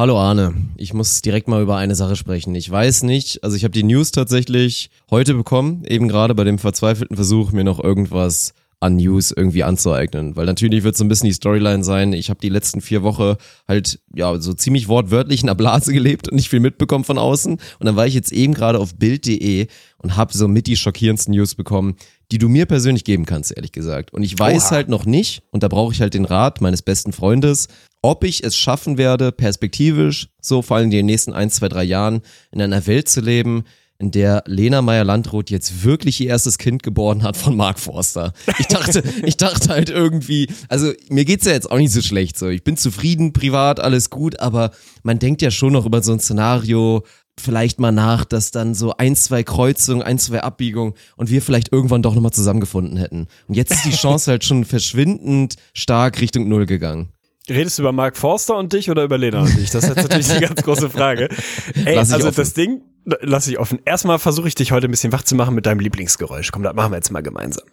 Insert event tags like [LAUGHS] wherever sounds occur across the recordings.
Hallo Arne, ich muss direkt mal über eine Sache sprechen. Ich weiß nicht, also ich habe die News tatsächlich heute bekommen, eben gerade bei dem verzweifelten Versuch, mir noch irgendwas an News irgendwie anzueignen. Weil natürlich wird so ein bisschen die Storyline sein, ich habe die letzten vier Wochen halt ja so ziemlich wortwörtlich in der Blase [LAUGHS] gelebt und nicht viel mitbekommen von außen. Und dann war ich jetzt eben gerade auf Bild.de und habe so mit die schockierendsten News bekommen, die du mir persönlich geben kannst, ehrlich gesagt. Und ich weiß Oha. halt noch nicht, und da brauche ich halt den Rat meines besten Freundes, ob ich es schaffen werde, perspektivisch, so vor allem in den nächsten ein, zwei, drei Jahren, in einer Welt zu leben, in der Lena Meyer-Landrut jetzt wirklich ihr erstes Kind geboren hat von Mark Forster. Ich dachte, [LAUGHS] ich dachte halt irgendwie, also mir geht's ja jetzt auch nicht so schlecht so. Ich bin zufrieden, privat, alles gut, aber man denkt ja schon noch über so ein Szenario vielleicht mal nach, dass dann so ein, zwei Kreuzungen, ein, zwei Abbiegungen und wir vielleicht irgendwann doch nochmal zusammengefunden hätten. Und jetzt ist die [LAUGHS] Chance halt schon verschwindend stark Richtung Null gegangen. Redest du über Mark Forster und dich oder über Lena und dich? Das ist jetzt natürlich die ganz große Frage. [LAUGHS] Ey, also offen. das Ding, lass ich offen. Erstmal versuche ich dich heute ein bisschen wach zu machen mit deinem Lieblingsgeräusch. Komm, das machen wir jetzt mal gemeinsam.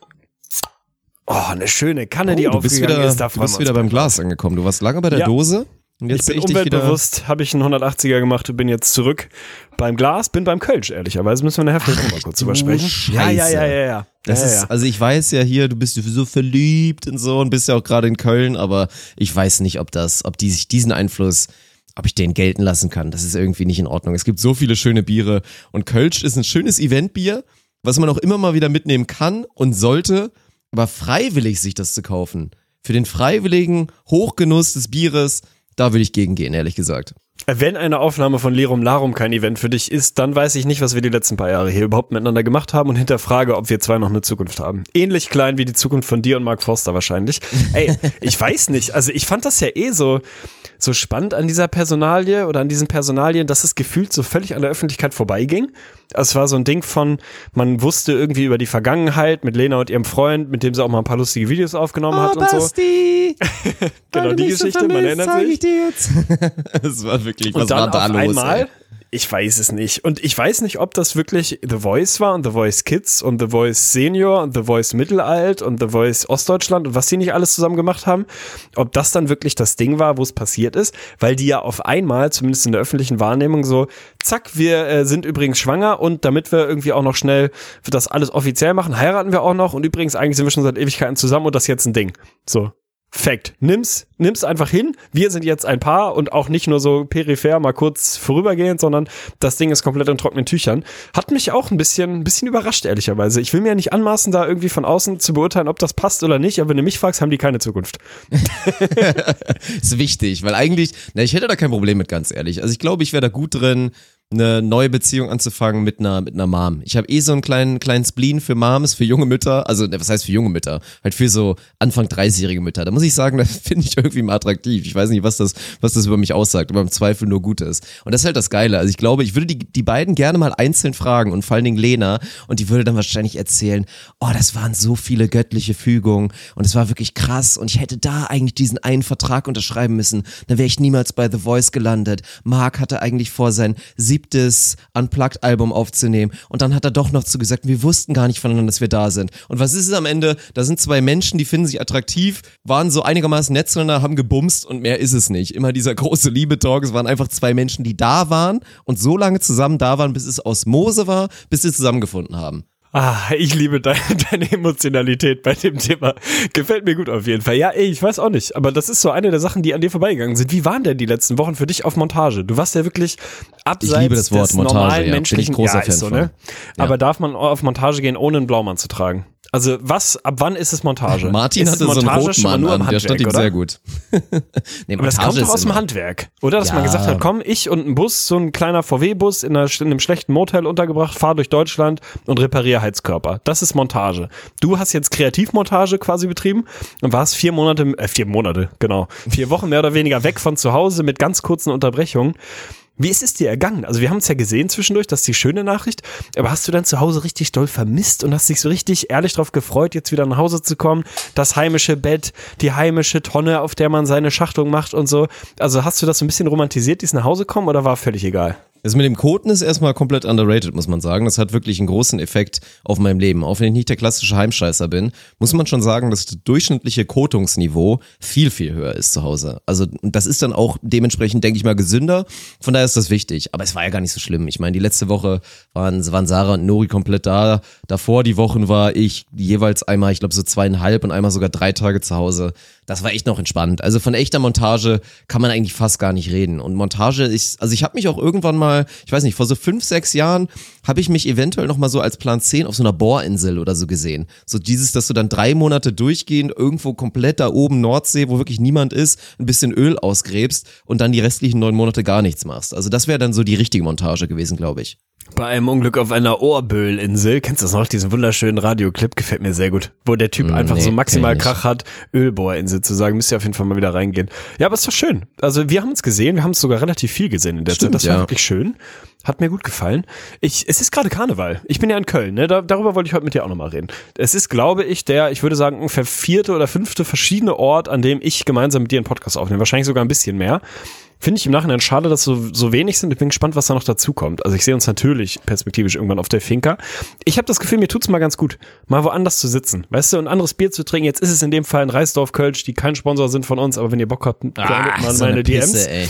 Oh, eine schöne Kanne, die Oh, du bist aufgegangen wieder, ist. Da du bist wieder beim Glas angekommen. Du warst lange bei der Ja. Dose ich bin ich umweltbewusst, habe ich einen 180er gemacht und bin jetzt zurück beim Glas, bin beim Kölsch, ehrlicherweise. Müssen wir nachher vielleicht noch mal kurz drüber sprechen. Ja, ja, ja, ja, ja. Das ja, ist, ja. also ich weiß ja hier, du bist so verliebt und so und bist ja auch gerade in Köln, aber ich weiß nicht, ob das, ob die sich diesen Einfluss, ob ich den gelten lassen kann. Das ist irgendwie nicht in Ordnung. Es gibt so viele schöne Biere und Kölsch ist ein schönes Eventbier, was man auch immer mal wieder mitnehmen kann und sollte, aber freiwillig sich das zu kaufen. Für den freiwilligen Hochgenuss des Bieres, da will ich gegengehen, ehrlich gesagt. Wenn eine Aufnahme von Lerum Larum kein Event für dich ist, dann weiß ich nicht, was wir die letzten paar Jahre hier überhaupt miteinander gemacht haben und hinterfrage, ob wir zwei noch eine Zukunft haben. Ähnlich klein wie die Zukunft von dir und Mark Forster wahrscheinlich. [LAUGHS] Ey, ich weiß nicht. Also ich fand das ja eh so, so spannend an dieser Personalie oder an diesen Personalien, dass es gefühlt so völlig an der Öffentlichkeit vorbeiging. Es war so ein Ding von, man wusste irgendwie über die Vergangenheit mit Lena und ihrem Freund, mit dem sie auch mal ein paar lustige Videos aufgenommen hat und so. Basti, [LAUGHS] Genau die Geschichte, man erinnert sich. Das [LAUGHS] war wirklich, was Und dann war da auf los? einmal, ey? ich weiß es nicht. Und ich weiß nicht, ob das wirklich The Voice war und The Voice Kids und The Voice Senior und The Voice Mittelalt und The Voice Ostdeutschland und was die nicht alles zusammen gemacht haben. Ob das dann wirklich das Ding war, wo es passiert ist, weil die ja auf einmal, zumindest in der öffentlichen Wahrnehmung, so, zack, wir äh, sind übrigens schwanger und damit wir irgendwie auch noch schnell das alles offiziell machen, heiraten wir auch noch und übrigens eigentlich sind wir schon seit Ewigkeiten zusammen und das ist jetzt ein Ding. So. Fact. Nimm's, nimm's einfach hin. Wir sind jetzt ein Paar und auch nicht nur so peripher mal kurz vorübergehend, sondern das Ding ist komplett in trockenen Tüchern. Hat mich auch ein bisschen, ein bisschen überrascht, ehrlicherweise. Ich will mir ja nicht anmaßen, da irgendwie von außen zu beurteilen, ob das passt oder nicht, aber wenn du mich fragst, haben die keine Zukunft. [LAUGHS] ist wichtig, weil eigentlich, na, ich hätte da kein Problem mit, ganz ehrlich. Also ich glaube, ich wäre da gut drin, eine neue Beziehung anzufangen mit einer, mit einer Mom. Ich habe eh so einen kleinen, kleinen Spleen für Moms, für junge Mütter. Also, ne, was heißt für junge Mütter? Halt für so Anfang 30-jährige Mütter. Da muss ich sagen, [LAUGHS] das finde ich irgendwie mal attraktiv. Ich weiß nicht, was das, was das über mich aussagt, aber im Zweifel nur Gutes. Und das ist halt das Geile. Also ich glaube, ich würde die, die beiden gerne mal einzeln fragen und vor allen Dingen Lena und die würde dann wahrscheinlich erzählen, oh, das waren so viele göttliche Fügungen und es war wirklich krass und ich hätte da eigentlich diesen einen Vertrag unterschreiben müssen, dann wäre ich niemals bei The Voice gelandet. Mark hatte eigentlich vor, sein siebtes Unplugged-Album aufzunehmen und dann hat er doch noch zu gesagt, wir wussten gar nicht voneinander, dass wir da sind. Und was ist es am Ende? Da sind zwei Menschen, die finden sich attraktiv, waren so einigermaßen nett zueinander, haben gebumst und mehr ist es nicht. Immer dieser große Liebe-Talk, es waren einfach zwei Menschen, die da waren und so lange zusammen da waren, bis es Osmose war, bis sie zusammengefunden haben. Ah, ich liebe deine, [LAUGHS] deine Emotionalität bei dem Thema. Gefällt mir gut auf jeden Fall. Ja, ey, ich weiß auch nicht. Aber das ist so eine der Sachen, die an dir vorbeigegangen sind. Wie waren denn die letzten Wochen für dich auf Montage? Du warst ja wirklich abseits Ich liebe das Wort des Montage, normalen ja. Bin ich menschlichen großer ja, Fan so, von. ne? Ja. Aber darf man auf Montage gehen, ohne einen Blaumann zu tragen? Also was, ab wann ist es Montage? Martin ist hatte so einen Montage schon mal Rotmann nur an, der stand ihm sehr gut. [LAUGHS] nee, Aber das kommt doch aus dem Handwerk, oder? Dass man Ja. gesagt hat, komm, ich und ein Bus, so ein kleiner VW-Bus in, einer- in einem schlechten Motel untergebracht, fahr durch Deutschland und repariere Heizkörper. Das ist Montage. Du hast jetzt Kreativmontage quasi betrieben und warst vier Monate, äh, vier Monate, genau, vier Wochen mehr oder weniger weg von zu Hause mit ganz kurzen Unterbrechungen. Wie ist es dir ergangen? Also wir haben es ja gesehen zwischendurch, das ist die schöne Nachricht, aber hast du dann zu Hause richtig doll vermisst und hast dich so richtig ehrlich drauf gefreut, jetzt wieder nach Hause zu kommen, das heimische Bett, die heimische Tonne, auf der man seine Schachtelung macht und so. Also hast du das so ein bisschen romantisiert, dieses nach Hause kommen oder war völlig egal? Das mit dem Koten ist erstmal komplett underrated, muss man sagen. Das hat wirklich einen großen Effekt auf mein Leben. Auch wenn ich nicht der klassische Heimscheißer bin, muss man schon sagen, dass das durchschnittliche Kotungsniveau viel, viel höher ist zu Hause. Also das ist dann auch dementsprechend, denke ich mal, gesünder. Von daher ist das wichtig. Aber es war ja gar nicht so schlimm. Ich meine, die letzte Woche waren, waren Sarah und Nori komplett da. Davor die Wochen war ich jeweils einmal, ich glaube so zweieinhalb und einmal sogar drei Tage zu Hause. Das war echt noch entspannt. Also von echter Montage kann man eigentlich fast gar nicht reden. Und Montage ist, also ich habe mich auch irgendwann mal, ich weiß nicht, vor so fünf, sechs Jahren habe ich mich eventuell noch mal so als Plan 10 auf so einer Bohrinsel oder so gesehen. So dieses, dass du dann drei Monate durchgehend irgendwo komplett da oben Nordsee, wo wirklich niemand ist, ein bisschen Öl ausgräbst und dann die restlichen neun Monate gar nichts machst. Also das wäre dann so die richtige Montage gewesen, glaube ich. Bei einem Unglück auf einer Ohrböhlinsel, kennst du das noch, diesen wunderschönen Radioclip, gefällt mir sehr gut, wo der Typ Mm, einfach nee, so maximal. Krach hat, Ölbohrinsel zu sagen, müsst ihr auf jeden Fall mal wieder reingehen. Ja, aber ist doch schön. Also wir haben es gesehen, wir haben es sogar relativ viel gesehen in der Stimmt, Zeit, das war ja. wirklich schön. Hat mir gut gefallen. Ich, es ist gerade Karneval. Ich bin ja in Köln, ne? Da, darüber wollte ich heute mit dir auch nochmal reden. Es ist, glaube ich, der, ich würde sagen, ungefähr vierte oder fünfte verschiedene Ort, an dem ich gemeinsam mit dir einen Podcast aufnehme. Wahrscheinlich sogar ein bisschen mehr. Finde ich im Nachhinein schade, dass so, so wenig sind. Ich bin gespannt, was da noch dazu kommt. Also ich sehe uns natürlich perspektivisch irgendwann auf der Finca. Ich habe das Gefühl, mir tut's mal ganz gut, mal woanders zu sitzen. Weißt du, ein anderes Bier zu trinken. Jetzt ist es in dem Fall ein Reisdorf Kölsch, die kein Sponsor sind von uns, aber wenn ihr Bock habt, sendet mal so meine eine DMs. Pisse, ey.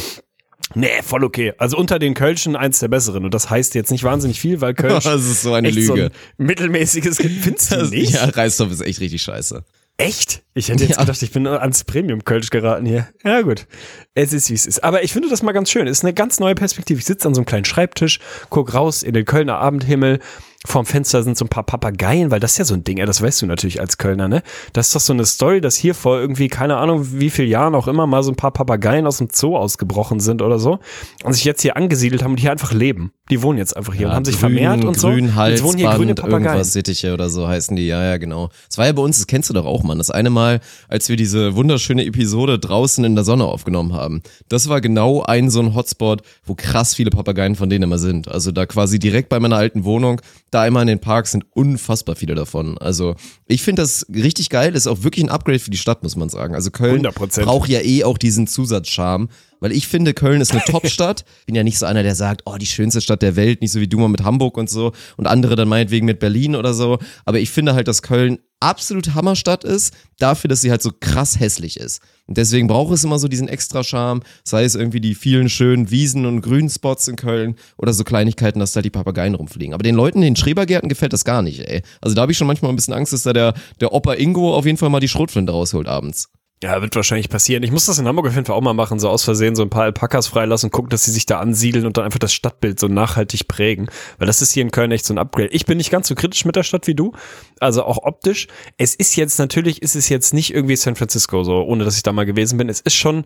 Nee, voll okay. Also unter den Kölschen eins der besseren. Und das heißt jetzt nicht wahnsinnig viel, weil [LAUGHS] Kölsch Das ist so eine echt so Lüge. ein mittelmäßiges Findest du nicht? Ja, Reisdorf ist echt richtig scheiße. Echt? Ich hätte jetzt Ja. gedacht, ich bin ans Premium-Kölsch geraten hier. Ja, gut. Es ist, wie es ist. Aber ich finde das mal ganz schön. Es ist eine ganz neue Perspektive. Ich sitze an so einem kleinen Schreibtisch, guck raus in den Kölner Abendhimmel. Vorm Fenster sind so ein paar Papageien, weil das ist ja so ein Ding, ja, das weißt du natürlich als Kölner, ne? Das ist doch so eine Story, dass hier vor irgendwie, keine Ahnung, wie viel Jahren auch immer mal so ein paar Papageien aus dem Zoo ausgebrochen sind oder so und sich jetzt hier angesiedelt haben und hier einfach leben. Die wohnen jetzt einfach hier und haben sich vermehrt und so. Grün, Jetzt wohnen hier grüne Papageien. irgendwas Sittiche oder so heißen die. Ja, ja, genau. Das war ja bei uns, das kennst du doch auch, Mann. Das eine Mal, als wir diese wunderschöne Episode draußen in der Sonne aufgenommen haben. Das war genau ein so ein Hotspot, wo krass viele Papageien von denen immer sind. Also da quasi direkt bei meiner alten Wohnung, da einmal in den Park sind unfassbar viele davon. Also ich finde das richtig geil. Das ist auch wirklich ein Upgrade für die Stadt, muss man sagen. Also Köln 100%. braucht ja eh auch diesen Zusatzcharme. Weil ich finde, Köln ist eine [LAUGHS] Top-Stadt. Bin ja nicht so einer, der sagt, oh, die schönste Stadt der Welt, nicht so wie du mal mit Hamburg und so. Und andere dann meinetwegen mit Berlin oder so. Aber ich finde halt, dass Köln absolut Hammerstadt ist, dafür, dass sie halt so krass hässlich ist. Und deswegen braucht es immer so diesen extra Charme, sei es irgendwie die vielen schönen Wiesen und Grünspots in Köln oder so Kleinigkeiten, dass da die Papageien rumfliegen. Aber den Leuten in den Schrebergärten gefällt das gar nicht, ey. Also da habe ich schon manchmal ein bisschen Angst, dass da der, der Opa Ingo auf jeden Fall mal die Schrotflinte rausholt abends. Ja, wird wahrscheinlich passieren. Ich muss das in Hamburg auf jeden Fall auch mal machen, so aus Versehen so ein paar Alpakas freilassen, gucken, dass sie sich da ansiedeln und dann einfach das Stadtbild so nachhaltig prägen. Weil das ist hier in Köln echt so ein Upgrade. Ich bin nicht ganz so kritisch mit der Stadt wie du, also auch optisch. Es ist jetzt, natürlich ist es jetzt nicht irgendwie San Francisco, so, ohne dass ich da mal gewesen bin. Es ist schon,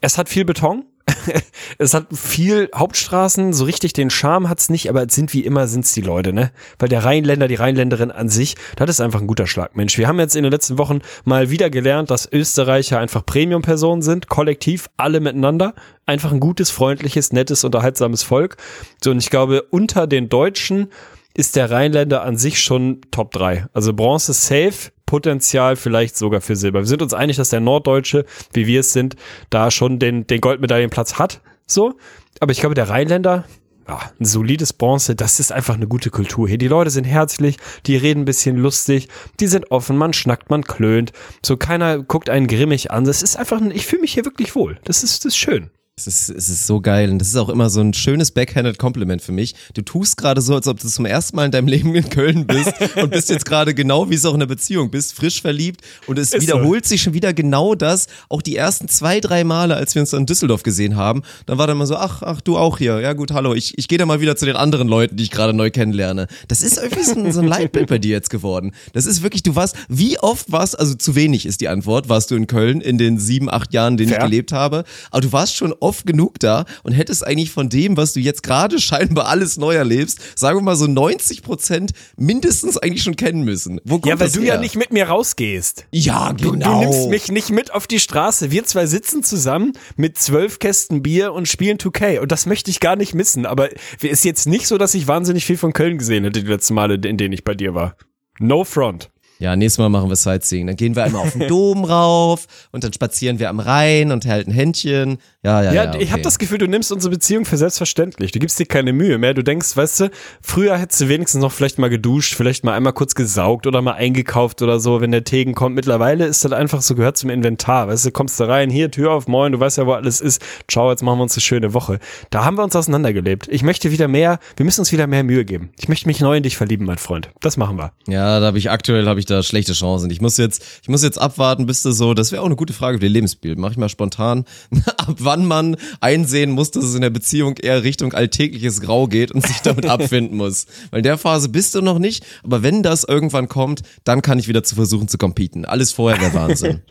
es hat viel Beton. [LAUGHS] es hat viel Hauptstraßen, so richtig den Charme hat's nicht, aber es sind wie immer sind's die Leute, ne? Weil der Rheinländer, die Rheinländerin an sich, das ist einfach ein guter Schlagmensch. Wir haben jetzt in den letzten Wochen mal wieder gelernt, dass Österreicher einfach Premium-Personen sind, kollektiv, alle miteinander. Einfach ein gutes, freundliches, nettes, unterhaltsames Volk. So, und ich glaube, unter den Deutschen ist der Rheinländer an sich schon Top 3. Also Bronze safe, Potenzial vielleicht sogar für Silber. Wir sind uns einig, dass der Norddeutsche, wie wir es sind, da schon den, den Goldmedaillenplatz hat. So. Aber ich glaube, der Rheinländer, ja, ein solides Bronze, das ist einfach eine gute Kultur hier. Die Leute sind herzlich, die reden ein bisschen lustig, die sind offen, man schnackt, man klönt. So keiner guckt einen grimmig an. Das ist einfach, ein, ich fühle mich hier wirklich wohl. Das ist, das ist schön. Es ist, es ist so geil und das ist auch immer so ein schönes backhanded Compliment für mich. Du tust gerade so, als ob du zum ersten Mal in deinem [LAUGHS] Leben in Köln bist und bist jetzt gerade genau wie es auch in einer Beziehung bist, frisch verliebt und es Ist so. wiederholt sich schon wieder genau das. Auch die ersten zwei, drei Male, als wir uns dann in Düsseldorf gesehen haben, dann war dann mal so, ach, ach, du auch hier. Ja gut, hallo, ich, ich gehe dann mal wieder zu den anderen Leuten, die ich gerade neu kennenlerne. Das ist irgendwie so ein, so ein [LAUGHS] Leitbild bei dir jetzt geworden. Das ist wirklich, du warst, wie oft warst, also zu wenig ist die Antwort, warst du in Köln in den sieben, acht Jahren, in denen Fair. ich gelebt habe, aber du warst schon oft oft genug da und hättest eigentlich von dem, was du jetzt gerade [LAUGHS] scheinbar alles neu erlebst, sagen wir mal so 90 Prozent mindestens eigentlich schon kennen müssen. Wo kommt Ja, weil das du her? ja nicht mit mir rausgehst. Ja, Du, genau. du nimmst mich nicht mit auf die Straße. Wir zwei sitzen zusammen mit zwölf Kästen Bier und spielen 2K. Und das möchte ich gar nicht missen. Aber es ist jetzt nicht so, dass ich wahnsinnig viel von Köln gesehen hätte die letzten Male, in denen ich bei dir war. No front. Ja, nächstes Mal machen wir Sightseeing. Dann gehen wir einmal auf den [LAUGHS] Dom rauf und dann spazieren wir am Rhein und halten Händchen. Ja, ja, Ja, ja. ich habe okay. das Gefühl, du nimmst unsere Beziehung für selbstverständlich. Du gibst dir keine Mühe mehr. Du denkst, weißt du, früher hättest du wenigstens noch vielleicht mal geduscht, vielleicht mal einmal kurz gesaugt oder mal eingekauft oder so, wenn der Tegen kommt. Mittlerweile ist das einfach so, gehört zum Inventar. Weißt du, kommst da rein, hier, Tür auf, moin, du weißt ja, wo alles ist. Ciao, jetzt machen wir uns eine schöne Woche. Da haben wir uns auseinandergelebt. Ich möchte wieder mehr, wir müssen uns wieder mehr Mühe geben. Ich möchte mich neu in dich verlieben, mein Freund. Das machen wir. Ja, da habe ich aktuell habe ich da schlechte Chancen. Ich muss jetzt, ich muss jetzt abwarten, bis du so, das wäre auch eine gute Frage für die Lebensbild. Mach ich mal spontan, [LAUGHS] ab wann man einsehen muss, dass es in der Beziehung eher Richtung alltägliches Grau geht und sich damit [LAUGHS] abfinden muss. Weil in der Phase bist du noch nicht, aber wenn das irgendwann kommt, dann kann ich wieder zu versuchen zu competen. Alles vorher wäre Wahnsinn. [LAUGHS]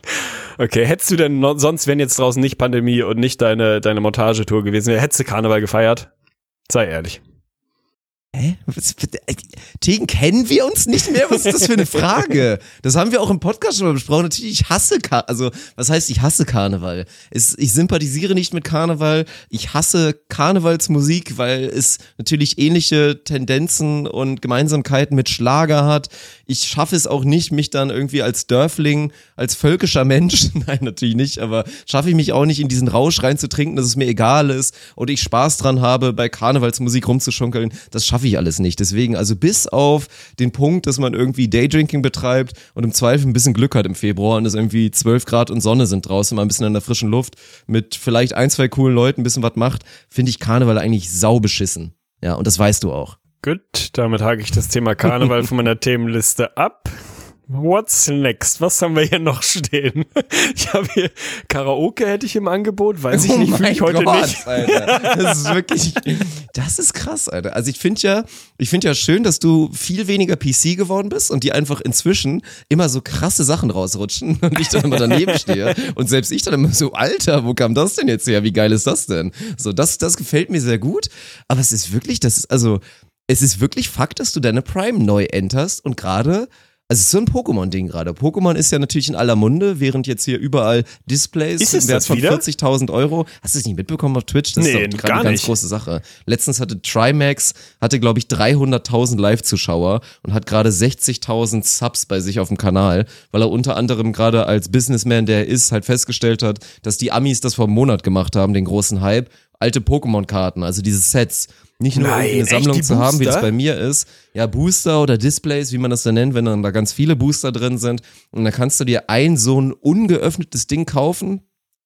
Okay, hättest du denn noch, sonst, wenn jetzt draußen nicht Pandemie und nicht deine, deine Montagetour gewesen wäre, hättest du Karneval gefeiert? Sei ehrlich. Hä? Äh, Tegen, kennen wir uns nicht mehr? Was ist das für eine Frage? Das haben wir auch im Podcast schon mal besprochen. Natürlich, ich hasse Kar also was heißt, ich hasse Karneval? Es, ich sympathisiere nicht mit Karneval. Ich hasse Karnevalsmusik, weil es natürlich ähnliche Tendenzen und Gemeinsamkeiten mit Schlager hat. Ich schaffe es auch nicht, mich dann irgendwie als Dörfling, als völkischer Mensch, [LAUGHS] nein, natürlich nicht, aber schaffe ich mich auch nicht in diesen Rausch reinzutrinken, dass es mir egal ist und ich Spaß dran habe, bei Karnevalsmusik rumzuschunkeln. Das schaffe ich alles nicht. Deswegen, also bis auf den Punkt, dass man irgendwie Daydrinking betreibt und im Zweifel ein bisschen Glück hat im Februar und es irgendwie 12 Grad und Sonne sind draußen, mal ein bisschen in der frischen Luft, mit vielleicht ein, zwei coolen Leuten ein bisschen was macht, finde ich Karneval eigentlich sau beschissen. Ja, und das weißt du auch. Gut, damit hake ich das Thema Karneval von meiner Themenliste ab. What's next? Was haben wir hier noch stehen? [LAUGHS] Ich habe hier Karaoke hätte ich im Angebot, weiß ich nicht, fühle ich heute nicht. Oh Alter. Das ist wirklich, das ist krass, Alter. Also ich finde ja, ich finde ja schön, dass du viel weniger PC geworden bist und die einfach inzwischen immer so krasse Sachen rausrutschen [LAUGHS] und ich dann immer daneben stehe und selbst ich dann immer so, Alter, wo kam das denn jetzt her? Wie geil ist das denn? So, das, das gefällt mir sehr gut. Aber es ist wirklich, das ist also, es ist wirklich Fakt, dass du deine Prime neu enterst und gerade also es ist so ein Pokémon-Ding gerade. Pokémon ist ja natürlich in aller Munde, während jetzt hier überall Displays Ist im Wert von wieder? 40.000 Euro. Hast du es nicht mitbekommen auf Twitch? Das Nee, ist doch eine ganz nicht. große Sache. Letztens hatte Trimax, hatte glaube ich 300.000 Live-Zuschauer und hat gerade 60.000 Subs bei sich auf dem Kanal, weil er unter anderem gerade als Businessman, der er ist, halt festgestellt hat, dass die Amis das vor einem Monat gemacht haben, den großen Hype. Alte Pokémon-Karten, also diese Sets. Nicht nur Nein, eine Sammlung zu haben, wie das bei mir ist. Ja, Booster oder Displays, wie man das dann nennt, wenn dann da ganz viele Booster drin sind. Und dann kannst du dir ein so ein ungeöffnetes Ding kaufen.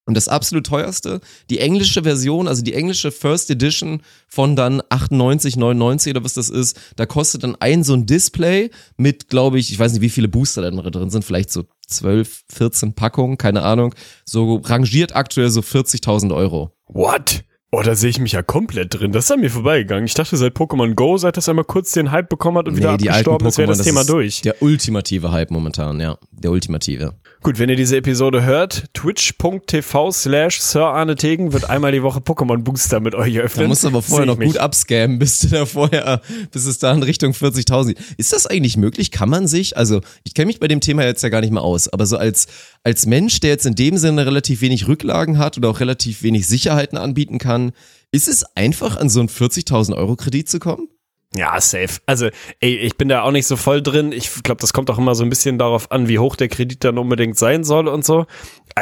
Und das absolut teuerste, die englische Version, also die englische First Edition von dann 98, 99 oder was das ist, da kostet dann ein so ein Display mit, glaube ich, ich weiß nicht, wie viele Booster da drin sind, vielleicht so 12, 14 Packungen, keine Ahnung, so rangiert aktuell so 40.000 Euro. What? Oh, da sehe ich mich ja komplett drin. Das ist an mir vorbeigegangen. Ich dachte, seit Pokémon Go, seit das einmal kurz den Hype bekommen hat und wieder die alten abgestorben ist, wäre Pokémon, das Thema durch. Der ultimative Hype momentan, ja. Der ultimative. Gut, wenn ihr diese Episode hört, twitch.tv slash Sir Arne Tegen wird einmal die Woche Pokémon Booster mit euch öffnen. Da musst du aber vorher noch gut abscammen, bis du da vorher, bis es da in Richtung 40.000 geht. Ist das eigentlich möglich? Kann man sich, also ich kenne mich bei dem Thema jetzt ja gar nicht mehr aus, aber so als, als Mensch, der jetzt in dem Sinne relativ wenig Rücklagen hat oder auch relativ wenig Sicherheiten anbieten kann, ist es einfach an so einen 40.000 Euro Kredit zu kommen? Ja, safe. Also, ey, ich bin da auch nicht so voll drin. Ich glaube, das kommt auch immer so ein bisschen darauf an, wie hoch der Kredit dann unbedingt sein soll und so.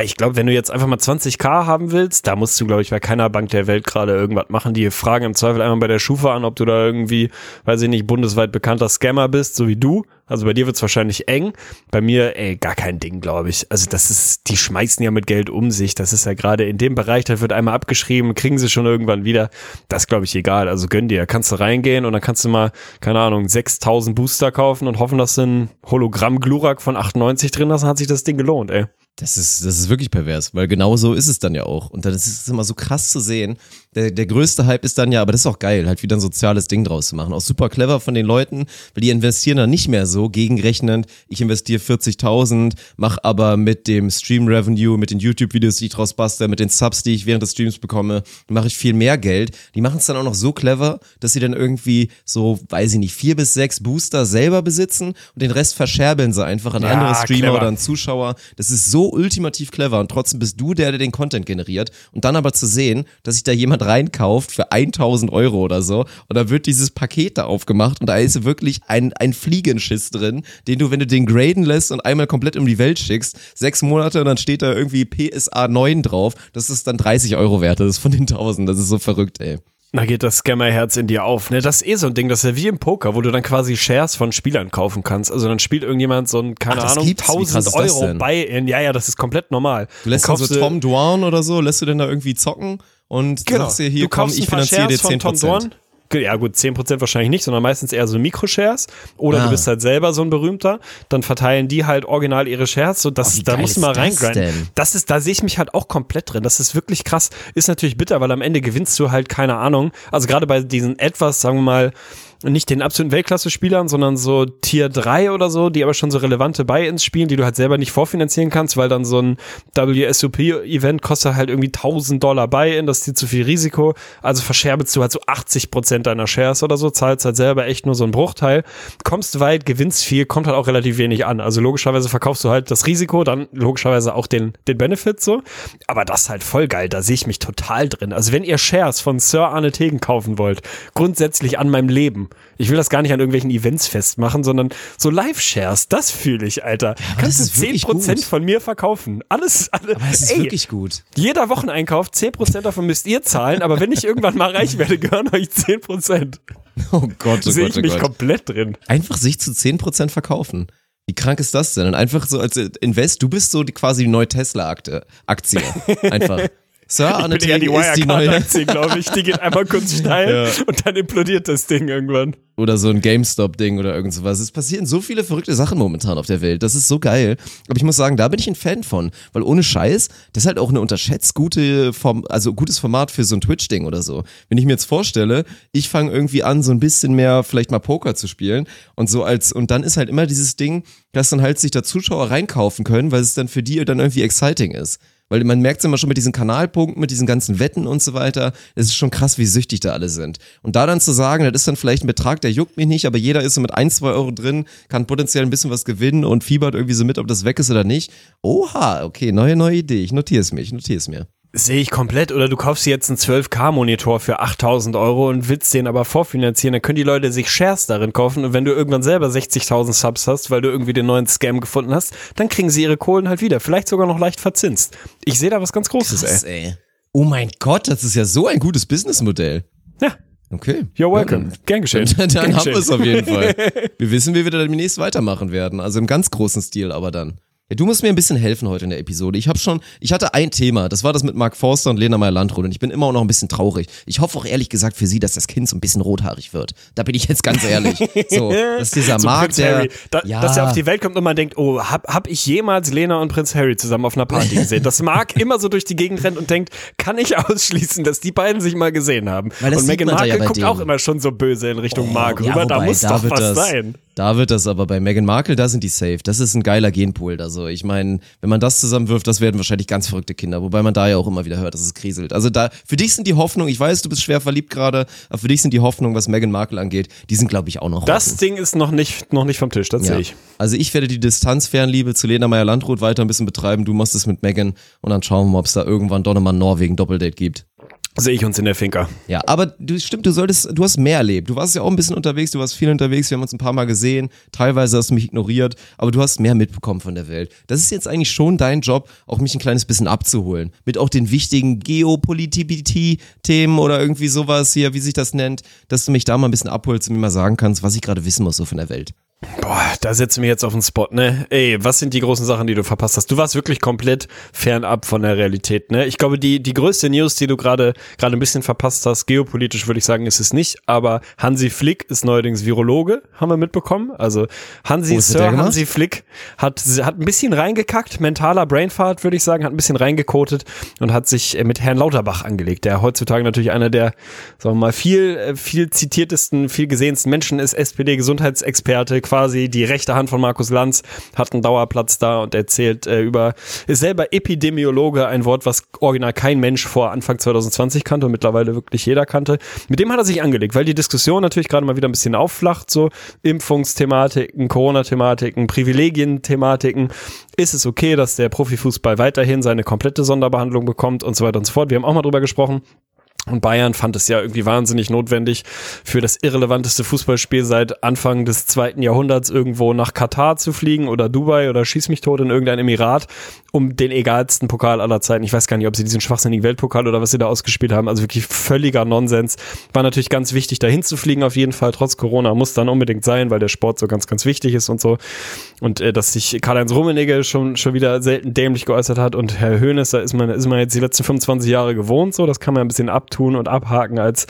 Ich glaube, wenn du jetzt einfach mal 20k haben willst, da musst du, glaube ich, bei keiner Bank der Welt gerade irgendwas machen. Die fragen im Zweifel einmal bei der Schufa an, ob du da irgendwie, weiß ich nicht, bundesweit bekannter Scammer bist, so wie du. Also bei dir wird's wahrscheinlich eng. Bei mir, ey, gar kein Ding, glaube ich. Also das ist, die schmeißen ja mit Geld um sich. Das ist ja gerade in dem Bereich, da wird einmal abgeschrieben, kriegen sie schon irgendwann wieder. Das glaube ich egal. Also gönn dir. Kannst du reingehen und dann kannst du mal, keine Ahnung, 6000 Booster kaufen und hoffen, dass du ein Hologramm-Glurak von 98 drin hast, dann hat sich das Ding gelohnt, ey. Das ist, das ist wirklich pervers, weil genau so ist es dann ja auch. Und dann ist es immer so krass zu sehen, der, der größte Hype ist dann ja, aber das ist auch geil, halt wieder ein soziales Ding draus zu machen. Auch super clever von den Leuten, weil die investieren dann nicht mehr so gegenrechnend, ich investiere 40.000, mach aber mit dem Stream Revenue, mit den YouTube-Videos, die ich draus bastel, mit den Subs, die ich während des Streams bekomme, mache ich viel mehr Geld. Die machen es dann auch noch so clever, dass sie dann irgendwie so, weiß ich nicht, vier bis sechs Booster selber besitzen und den Rest verscherbeln sie einfach an Ja, andere Streamer clever. oder an Zuschauer. Das ist so ultimativ clever und trotzdem bist du der, der den Content generiert. Und dann aber zu sehen, dass sich da jemand reinkauft für 1000 Euro oder so und da wird dieses Paket da aufgemacht und da ist wirklich ein, ein Fliegenschiss drin, den du, wenn du den graden lässt und einmal komplett um die Welt schickst, sechs Monate und dann steht da irgendwie PSA 9 drauf, das ist dann 30 Euro wert, das ist von den 1000, das ist so verrückt, ey. Da geht das Scammer-Herz in dir auf. Ne? Das ist eh so ein Ding, das ist ja wie im Poker, wo du dann quasi Shares von Spielern kaufen kannst. Also dann spielt irgendjemand so ein, keine Ach, Ahnung, gibt's? Wie krass 1000 ist das Euro bei in. Ja, ja, das ist komplett normal. Du lässt dann so kaufst, äh, Tom Dwan oder so, lässt du denn da irgendwie zocken und Genau. sagst dir hier, du komm, ich finanziere dir Shares von 10%. Tom Dorn. Ja gut, 10% wahrscheinlich nicht, sondern meistens eher so Mikroshares. Oder Ah. du bist halt selber so ein berühmter. Dann verteilen die halt original ihre Shares. So, das, Oh, da mal das reingrinden. Das ist, da sehe ich mich halt auch komplett drin. Das ist wirklich krass. Ist natürlich bitter, weil am Ende gewinnst du halt keine Ahnung. Also gerade bei diesen etwas, sagen wir mal, nicht den absoluten Weltklasse-Spielern, sondern so Tier 3 oder so, die aber schon so relevante Buy-ins spielen, die du halt selber nicht vorfinanzieren kannst, weil dann so ein WSOP-Event kostet halt irgendwie 1000 Dollar Buy-in, das ist dir zu viel Risiko. Also verscherbelst du halt so 80 Prozent deiner Shares oder so, zahlst halt selber echt nur so einen Bruchteil, kommst weit, gewinnst viel, kommt halt auch relativ wenig an. Also logischerweise verkaufst du halt das Risiko, dann logischerweise auch den, den Benefit so. Aber das ist halt voll geil, da sehe ich mich total drin. Also wenn ihr Shares von Sir Arne Tegen kaufen wollt, grundsätzlich an meinem Leben, ich will das gar nicht an irgendwelchen Events festmachen, sondern so Live-Shares, das fühle ich, Alter. Kannst das du ist wirklich 10% gut. von mir verkaufen. Alles, alle, Aber es ist ey, wirklich gut. jeder Wocheneinkauf, 10% davon müsst ihr zahlen, aber wenn ich irgendwann mal reich werde, gehören euch 10%. [LAUGHS] Oh Gott, oh Sehe Gott, ich oh mich Gott. komplett drin. Einfach sich zu 10% verkaufen. Wie krank ist das denn? Und einfach so als Invest, du bist so die, quasi die neue Tesla-Aktie. Aktie. Einfach. [LAUGHS] Sir Arne Ich bin eher die Tegen ist die neue. Wirecard-Aktie, glaube ich. Die geht einmal kurz [LAUGHS] steil und dann implodiert das Ding irgendwann. Oder so ein GameStop-Ding oder irgend sowas. Es passieren so viele verrückte Sachen momentan auf der Welt. Das ist so geil. Aber ich muss sagen, da bin ich ein Fan von. Weil ohne Scheiß, das ist halt auch eine unterschätzt gute Form, also gutes Format für so ein Twitch-Ding oder so. Wenn ich mir jetzt vorstelle, ich fange irgendwie an, so ein bisschen mehr vielleicht mal Poker zu spielen und so als, und dann ist halt immer dieses Ding, dass dann halt sich da Zuschauer reinkaufen können, weil es dann für die dann irgendwie exciting ist. Weil man merkt es immer schon mit diesen Kanalpunkten, mit diesen ganzen Wetten und so weiter. Es ist schon krass, wie süchtig da alle sind. Und da dann zu sagen, das ist dann vielleicht ein Betrag, der juckt mich nicht, aber jeder ist so mit ein, zwei Euro drin, kann potenziell ein bisschen was gewinnen und fiebert irgendwie so mit, ob das weg ist oder nicht. Oha, okay, neue, neue Idee. Ich notiere es mir, ich notiere es mir. Sehe ich komplett. Oder du kaufst jetzt einen 12K-Monitor für 8000 Euro und willst den aber vorfinanzieren. Dann können die Leute sich Shares darin kaufen. Und wenn du irgendwann selber 60.000 Subs hast, weil du irgendwie den neuen Scam gefunden hast, dann kriegen sie ihre Kohlen halt wieder. Vielleicht sogar noch leicht verzinst. Ich sehe da was ganz Großes, Krass, ey. ey. Oh mein Gott, das ist ja so ein gutes Businessmodell. Ja, Okay. you're welcome. Ja, Gern geschehen. [LAUGHS] Dann, dann Gern haben wir es auf jeden Fall. [LAUGHS] Wir wissen, wie wir da demnächst weitermachen werden. Also im ganz großen Stil aber dann. Ja, du musst mir ein bisschen helfen heute in der Episode. Ich habe schon, ich hatte ein Thema, das war das mit Mark Forster und Lena Meyer-Landrut und ich bin immer auch noch ein bisschen traurig. Ich hoffe auch ehrlich gesagt für sie, dass das Kind so ein bisschen rothaarig wird. Da bin ich jetzt ganz ehrlich. [LAUGHS] So, dass dieser So Mark, der. Da, ja, Dass er auf die Welt kommt und man denkt, oh, hab, hab ich jemals Lena und Prinz Harry zusammen auf einer Party gesehen? Dass Mark [LAUGHS] immer so durch die Gegend rennt und denkt, kann ich ausschließen, dass die beiden sich mal gesehen haben? Und Meghan da Markle ja guckt denen. auch immer schon so böse in Richtung Mark ja, rüber. da wobei, muss da doch was das, sein. Da wird das aber bei Meghan Markle, da sind die safe. Das ist ein geiler Genpool. Also ich meine, wenn man das zusammenwirft, das werden wahrscheinlich ganz verrückte Kinder. Wobei man da ja auch immer wieder hört, dass es kriselt. Also da, für dich sind die Hoffnung, ich weiß, du bist schwer verliebt gerade, aber für dich sind die Hoffnung, was Meghan Markle angeht, die sind glaube ich auch noch Das offen. Ding ist noch nicht, noch nicht vom Tisch, das Ja. sehe ich. Also ich werde die Distanzfernliebe zu Lena Meyer-Landrut weiter ein bisschen betreiben. Du machst es mit Megan und dann schauen wir mal, ob es da irgendwann Donnermann Norwegen Doppeldate gibt. Sehe ich uns in der Finca. Ja, aber du stimmt, du solltest, du hast mehr erlebt. Du warst ja auch ein bisschen unterwegs, du warst viel unterwegs, wir haben uns ein paar Mal gesehen. Teilweise hast du mich ignoriert, aber du hast mehr mitbekommen von der Welt. Das ist jetzt eigentlich schon dein Job, auch mich ein kleines bisschen abzuholen. Mit auch den wichtigen Geopolitik-Themen oder irgendwie sowas hier, wie sich das nennt, dass du mich da mal ein bisschen abholst und mir mal sagen kannst, was ich gerade wissen muss so von der Welt. Boah, da setzen wir jetzt auf den Spot, ne? Ey, was sind die großen Sachen, die du verpasst hast? Du warst wirklich komplett fernab von der Realität, ne? Ich glaube, die, die größte News, die du gerade gerade ein bisschen verpasst hast, geopolitisch würde ich sagen, ist es nicht, aber Hansi Flick ist neuerdings Virologe, haben wir mitbekommen. Also Hansi, Sir? Hansi Flick hat, hat ein bisschen reingekackt, mentaler Brainfart, würde ich sagen, hat ein bisschen reingekotet und hat sich äh, mit Herrn Lauterbach angelegt, der heutzutage natürlich einer der, sagen wir mal, viel, äh, viel zitiertesten, viel gesehensten Menschen ist, SPD-Gesundheitsexperte, quasi die rechte Hand von Markus Lanz, hat einen Dauerplatz da und erzählt äh, über, ist selber Epidemiologe, ein Wort, was original kein Mensch vor Anfang 2020 kannte und mittlerweile wirklich jeder kannte. Mit dem hat er sich angelegt, weil die Diskussion natürlich gerade mal wieder ein bisschen aufflacht, so Impfungsthematiken, Corona-Thematiken, Privilegien-Thematiken. Ist es okay, dass der Profifußball weiterhin seine komplette Sonderbehandlung bekommt und so weiter und so fort. Wir haben auch mal drüber gesprochen. Und Bayern fand es ja irgendwie wahnsinnig notwendig, für das irrelevanteste Fußballspiel seit Anfang des zweiten Jahrhunderts irgendwo nach Katar zu fliegen oder Dubai oder schieß mich tot in irgendein Emirat, um den egalsten Pokal aller Zeiten. Ich weiß gar nicht, ob sie diesen schwachsinnigen Weltpokal oder was sie da ausgespielt haben. Also wirklich völliger Nonsens. War natürlich ganz wichtig, dahin zu fliegen auf jeden Fall. Trotz Corona muss dann unbedingt sein, weil der Sport so ganz, ganz wichtig ist und so. Und äh, dass sich Karl-Heinz Rummenigge schon, schon wieder selten dämlich geäußert hat und Herr Höhnes, da ist man, ist man jetzt die letzten 25 Jahre gewohnt, so. Das kann man ein bisschen abtun und abhaken als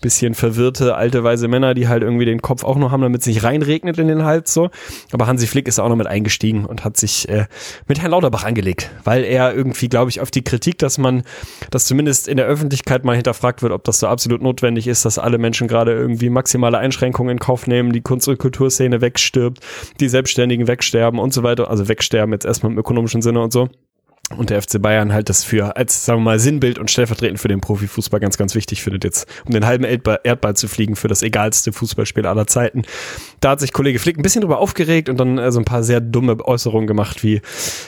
bisschen verwirrte, alte, weise Männer, die halt irgendwie den Kopf auch noch haben, damit es nicht reinregnet in den Hals, so. Aber Hansi Flick ist auch noch mit eingestiegen und hat sich äh, mit Herrn Lauterbach angelegt, weil er irgendwie, glaube ich, auf die Kritik, dass man, dass zumindest in der Öffentlichkeit mal hinterfragt wird, ob das so absolut notwendig ist, dass alle Menschen gerade irgendwie maximale Einschränkungen in Kauf nehmen, die Kunst- und Kulturszene wegstirbt, die Selbstständigen wegsterben und so weiter, also wegsterben jetzt erstmal im ökonomischen Sinne und so. Und der FC Bayern halt das für, als, sagen wir mal, Sinnbild und stellvertretend für den Profifußball ganz, ganz wichtig findet, jetzt um den halben Erdball, Erdball zu fliegen für das egalste Fußballspiel aller Zeiten. Da hat sich Kollege Flick ein bisschen drüber aufgeregt und dann äh, so ein paar sehr dumme Äußerungen gemacht, wie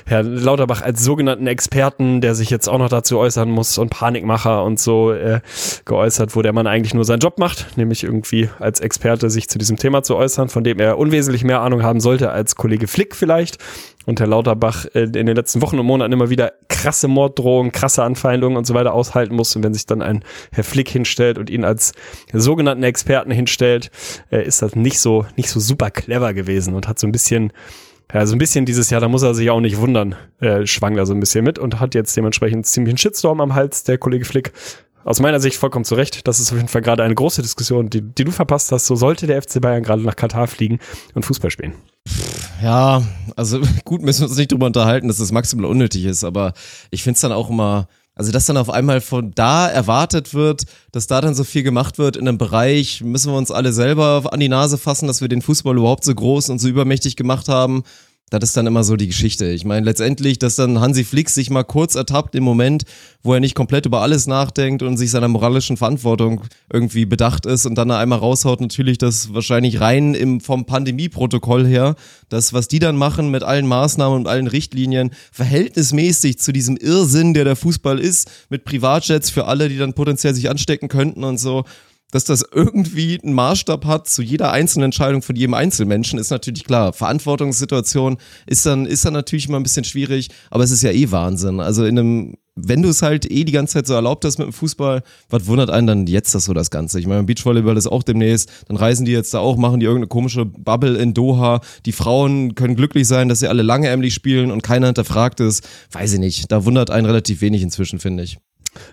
Herr Lauterbach als sogenannten Experten, der sich jetzt auch noch dazu äußern muss und Panikmacher und so äh, geäußert, wo der Mann eigentlich nur seinen Job macht, nämlich irgendwie als Experte sich zu diesem Thema zu äußern, von dem er unwesentlich mehr Ahnung haben sollte als Kollege Flick vielleicht und Herr Lauterbach äh, in den letzten Wochen und Monaten immer wieder krasse Morddrohungen, krasse Anfeindungen und so weiter aushalten muss. Und wenn sich dann ein Herr Flick hinstellt und ihn als sogenannten Experten hinstellt, äh, ist das nicht so, nicht so super clever gewesen und hat so ein bisschen, ja, so ein bisschen dieses Jahr, da muss er sich auch nicht wundern, äh, schwang da so ein bisschen mit und hat jetzt dementsprechend ziemlich einen Shitstorm am Hals, der Kollege Flick. Aus meiner Sicht vollkommen zu Recht. Das ist auf jeden Fall gerade eine große Diskussion, die, die du verpasst hast. So sollte der FC Bayern gerade nach Katar fliegen und Fußball spielen. Ja, also [LAUGHS] gut, müssen wir uns nicht drüber unterhalten, dass das maximal unnötig ist, aber ich find's dann auch immer, also dass dann auf einmal von da erwartet wird, dass da dann so viel gemacht wird in einem Bereich, müssen wir uns alle selber an die Nase fassen, dass wir den Fußball überhaupt so groß und so übermächtig gemacht haben. Das ist dann immer so die Geschichte. Ich meine, letztendlich, dass dann Hansi Flick sich mal kurz ertappt im Moment, wo er nicht komplett über alles nachdenkt und sich seiner moralischen Verantwortung irgendwie bedacht ist und dann da einmal raushaut, natürlich das wahrscheinlich rein im, vom Pandemieprotokoll her, das, was die dann machen mit allen Maßnahmen und allen Richtlinien, verhältnismäßig zu diesem Irrsinn, der der Fußball ist, mit Privatjets für alle, die dann potenziell sich anstecken könnten und so dass das irgendwie einen Maßstab hat zu jeder einzelnen Entscheidung von jedem Einzelmenschen, ist natürlich klar. Verantwortungssituation ist dann, ist dann natürlich immer ein bisschen schwierig, aber es ist ja eh Wahnsinn. Also in einem, wenn du es halt eh die ganze Zeit so erlaubt hast mit dem Fußball, was wundert einen dann jetzt das so das Ganze? Ich meine, Beachvolleyball ist auch demnächst, dann reisen die jetzt da auch, machen die irgendeine komische Bubble in Doha. Die Frauen können glücklich sein, dass sie alle lange spielen und keiner hinterfragt es. Weiß ich nicht. Da wundert einen relativ wenig inzwischen, finde ich.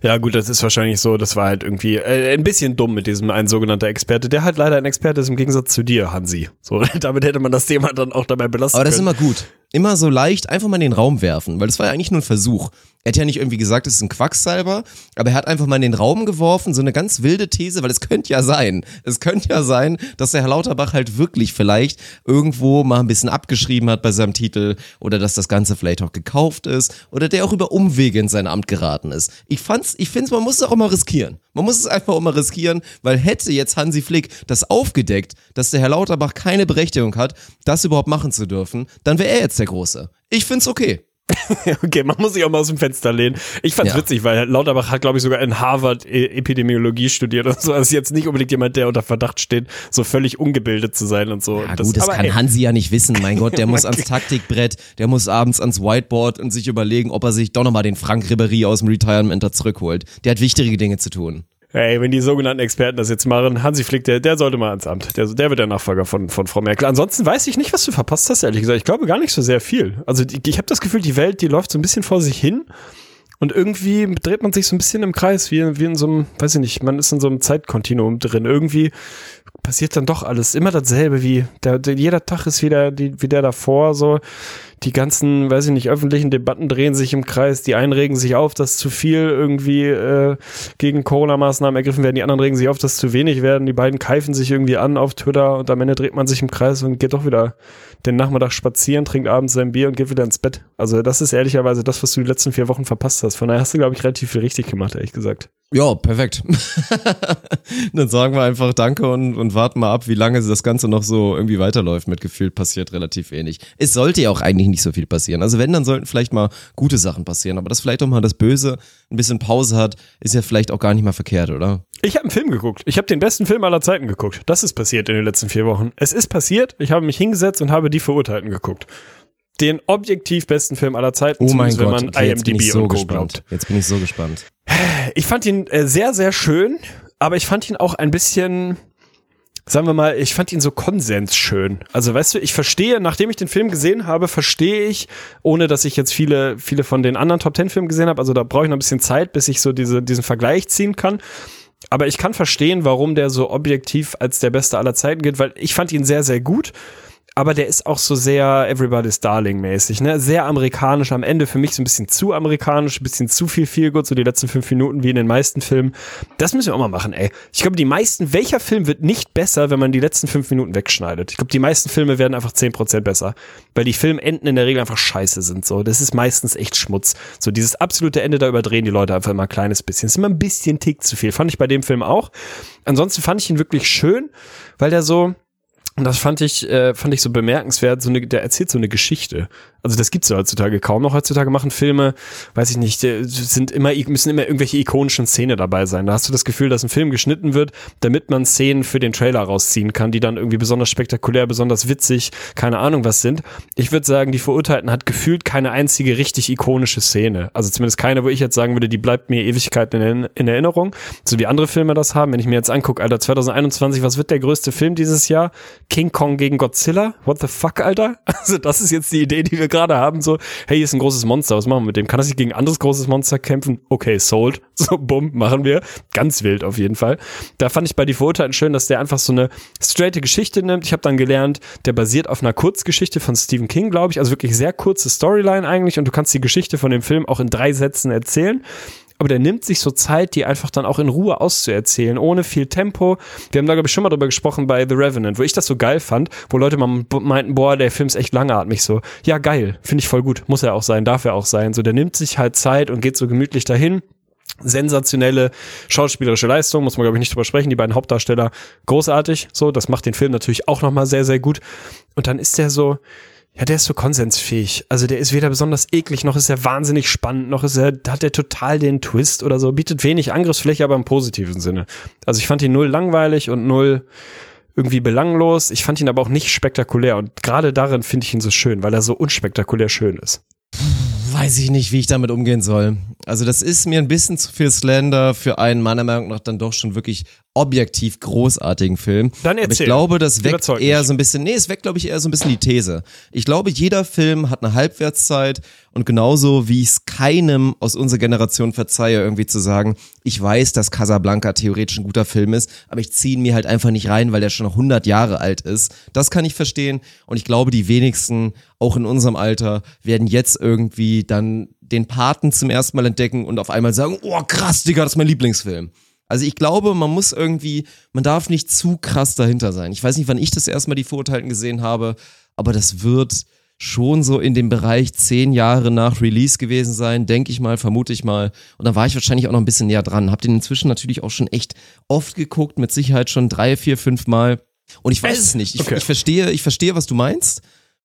Ja, gut, das ist wahrscheinlich so, das war halt irgendwie äh, ein bisschen dumm mit diesem ein sogenannter Experte, der halt leider ein Experte ist im Gegensatz zu dir, Hansi. So, [LAUGHS] damit hätte man das Thema dann auch dabei belassen Aber das ist können. immer gut. Immer so leicht einfach mal in den Raum werfen, weil das war ja eigentlich nur ein Versuch. Er hat ja nicht irgendwie gesagt, es ist ein Quacksalber, aber er hat einfach mal in den Raum geworfen, so eine ganz wilde These, weil es könnte ja sein, es könnte ja sein, dass der Herr Lauterbach halt wirklich vielleicht irgendwo mal ein bisschen abgeschrieben hat bei seinem Titel oder dass das Ganze vielleicht auch gekauft ist oder der auch über Umwege in sein Amt geraten ist. Ich fand's, ich find's, man muss es auch immer riskieren. Man muss es einfach auch mal riskieren, weil hätte jetzt Hansi Flick das aufgedeckt, dass der Herr Lauterbach keine Berechtigung hat, das überhaupt machen zu dürfen, dann wäre er jetzt der Große. Ich find's okay. [LAUGHS] Okay, man muss sich auch mal aus dem Fenster lehnen. Ich fand's Ja. witzig, weil Lauterbach hat, glaube ich, sogar in Harvard E- Epidemiologie studiert und so. Also jetzt nicht unbedingt jemand, der unter Verdacht steht, so völlig ungebildet zu sein und so. Ja gut, das kann ey, Hansi ja nicht wissen. Mein Gott, der [LAUGHS] muss ans Taktikbrett, der muss abends ans Whiteboard und sich überlegen, ob er sich doch nochmal den Frank Ribery aus dem Retirement da zurückholt. Der hat wichtige Dinge zu tun. Ey, wenn die sogenannten Experten das jetzt machen, Hansi Flick, der, der sollte mal ans Amt. Der, der wird der Nachfolger von, von Frau Merkel. Ansonsten weiß ich nicht, was du verpasst hast, ehrlich gesagt. Ich glaube gar nicht so sehr viel. Also die, ich habe das Gefühl, die Welt, die läuft so ein bisschen vor sich hin. Und irgendwie dreht man sich so ein bisschen im Kreis, wie, wie in so einem, weiß ich nicht, man ist in so einem Zeitkontinuum drin. Irgendwie passiert dann doch alles immer dasselbe, wie der, der jeder Tag ist wieder die, wie der davor, so die ganzen, weiß ich nicht, öffentlichen Debatten drehen sich im Kreis, die einen regen sich auf, dass zu viel irgendwie äh, gegen Corona-Maßnahmen ergriffen werden, die anderen regen sich auf, dass zu wenig werden, die beiden keifen sich irgendwie an auf Twitter und am Ende dreht man sich im Kreis und geht doch wieder den Nachmittag spazieren, trinkt abends sein Bier und geht wieder ins Bett. Also das ist ehrlicherweise das, was du die letzten vier Wochen verpasst hast. Von daher hast du, glaube ich, relativ viel richtig gemacht, ehrlich gesagt. Ja, perfekt. [LAUGHS] Dann sagen wir einfach Danke und, und warten mal ab, wie lange das Ganze noch so irgendwie weiterläuft. Mit gefühlt passiert relativ wenig. Es sollte ja auch eigentlich nicht so viel passieren. Also wenn, dann sollten vielleicht mal gute Sachen passieren. Aber dass vielleicht auch mal das Böse ein bisschen Pause hat, ist ja vielleicht auch gar nicht mal verkehrt, oder? Ich habe einen Film geguckt. Ich habe den besten Film aller Zeiten geguckt. Das ist passiert in den letzten vier Wochen. Es ist passiert. Ich habe mich hingesetzt und habe die Verurteilten geguckt. Den objektiv besten Film aller Zeiten, Oh mein zumindest wenn Gott, man okay, jetzt bin IMDb ich so und Co. gespannt. glaubt. Jetzt bin ich so gespannt. Ich fand ihn äh, sehr, sehr schön, aber ich fand ihn auch ein bisschen, sagen wir mal, ich fand ihn so konsensschön. Also weißt du, ich verstehe, nachdem ich den Film gesehen habe, verstehe ich, ohne dass ich jetzt viele, viele von den anderen Top Ten Filmen gesehen habe, also da brauche ich noch ein bisschen Zeit, bis ich so diese, diesen Vergleich ziehen kann. Aber ich kann verstehen, warum der so objektiv als der beste aller Zeiten gilt, weil ich fand ihn sehr, sehr gut. Aber der ist auch so sehr Everybody's Darling mäßig, ne? Sehr amerikanisch, am Ende für mich so ein bisschen zu amerikanisch, ein bisschen zu viel viel gut, so die letzten fünf Minuten wie in den meisten Filmen. Das müssen wir auch mal machen, ey. Ich glaube, die meisten, welcher Film wird nicht besser, wenn man die letzten fünf Minuten wegschneidet? Ich glaube, die meisten Filme werden einfach zehn Prozent besser. Weil die Filmenden in der Regel einfach scheiße sind, so. Das ist meistens echt Schmutz. So dieses absolute Ende, da überdrehen die Leute einfach immer ein kleines bisschen. Das ist immer ein bisschen Tick zu viel. Fand ich bei dem Film auch. Ansonsten fand ich ihn wirklich schön, weil der so, und das fand ich, äh, fand ich so bemerkenswert, so eine, der erzählt so eine Geschichte. Also das gibt's ja heutzutage kaum noch. Heutzutage machen Filme, weiß ich nicht, äh, sind immer, müssen immer irgendwelche ikonischen Szenen dabei sein. Da hast du das Gefühl, dass ein Film geschnitten wird, damit man Szenen für den Trailer rausziehen kann, die dann irgendwie besonders spektakulär, besonders witzig, keine Ahnung was sind. Ich würde sagen, die Verurteilten hat gefühlt keine einzige richtig ikonische Szene. Also zumindest keine, wo ich jetzt sagen würde, die bleibt mir Ewigkeiten in, in Erinnerung. So wie andere Filme das haben. Wenn ich mir jetzt angucke, Alter, 2021, was wird der größte Film dieses Jahr? King Kong gegen Godzilla? What the fuck, Alter? [LAUGHS] Also das ist jetzt die Idee, die wir gerade haben. So, hey, hier ist ein großes Monster, was machen wir mit dem? Kann das nicht gegen ein anderes großes Monster kämpfen? Okay, sold. [LAUGHS] So, bumm, machen wir. Ganz wild auf jeden Fall. Da fand ich bei Die Verurteilten schön, dass der einfach so eine straighte Geschichte nimmt. Ich habe dann gelernt, der basiert auf einer Kurzgeschichte von Stephen King, glaube ich. Also wirklich sehr kurze Storyline eigentlich. Und du kannst die Geschichte von dem Film auch in drei Sätzen erzählen aber der nimmt sich so Zeit, die einfach dann auch in Ruhe auszuerzählen, ohne viel Tempo. Wir haben da, glaube ich, schon mal drüber gesprochen bei The Revenant, wo ich das so geil fand, wo Leute mal meinten, boah, der Film ist echt langatmig so. Ja, geil, finde ich voll gut, muss er auch sein, darf er auch sein. So, der nimmt sich halt Zeit und geht so gemütlich dahin. Sensationelle schauspielerische Leistung, muss man glaube ich nicht drüber sprechen. Die beiden Hauptdarsteller großartig, so, das macht den Film natürlich auch nochmal sehr, sehr gut. Und dann ist der so, ja, der ist so konsensfähig. Also der ist weder besonders eklig, noch ist er wahnsinnig spannend, noch ist er, hat er total den Twist oder so, bietet wenig Angriffsfläche, aber im positiven Sinne. Also ich fand ihn null langweilig und null irgendwie belanglos. Ich fand ihn aber auch nicht spektakulär und gerade darin finde ich ihn so schön, weil er so unspektakulär schön ist. Weiß ich nicht, wie ich damit umgehen soll. Also das ist mir ein bisschen zu viel Slender für einen meiner Meinung nach dann doch schon wirklich objektiv großartigen Film. Dann Aber ich erzähl. glaube, das weckt Überzeug eher mich. so ein bisschen, nee, es weckt glaube ich eher so ein bisschen die These. Ich glaube, jeder Film hat eine Halbwertszeit und genauso wie ich es keinem aus unserer Generation verzeihe, irgendwie zu sagen, ich weiß, dass Casablanca theoretisch ein guter Film ist, aber ich ziehe ihn mir halt einfach nicht rein, weil der schon 100 Jahre alt ist. Das kann ich verstehen und ich glaube, die wenigsten, auch in unserem Alter, werden jetzt irgendwie dann den Paten zum ersten Mal entdecken und auf einmal sagen, oh krass, Digga, das ist mein Lieblingsfilm. Also ich glaube, man muss irgendwie, man darf nicht zu krass dahinter sein. Ich weiß nicht, wann ich das erstmal die Verurteilten gesehen habe, aber das wird schon so in dem Bereich zehn Jahre nach Release gewesen sein, denke ich mal, vermute ich mal. Und da war ich wahrscheinlich auch noch ein bisschen näher dran. Hab den inzwischen natürlich auch schon echt oft geguckt, mit Sicherheit schon drei, vier, fünf Mal. Und ich weiß es nicht. Ich, Okay. ich verstehe, ich verstehe, was du meinst.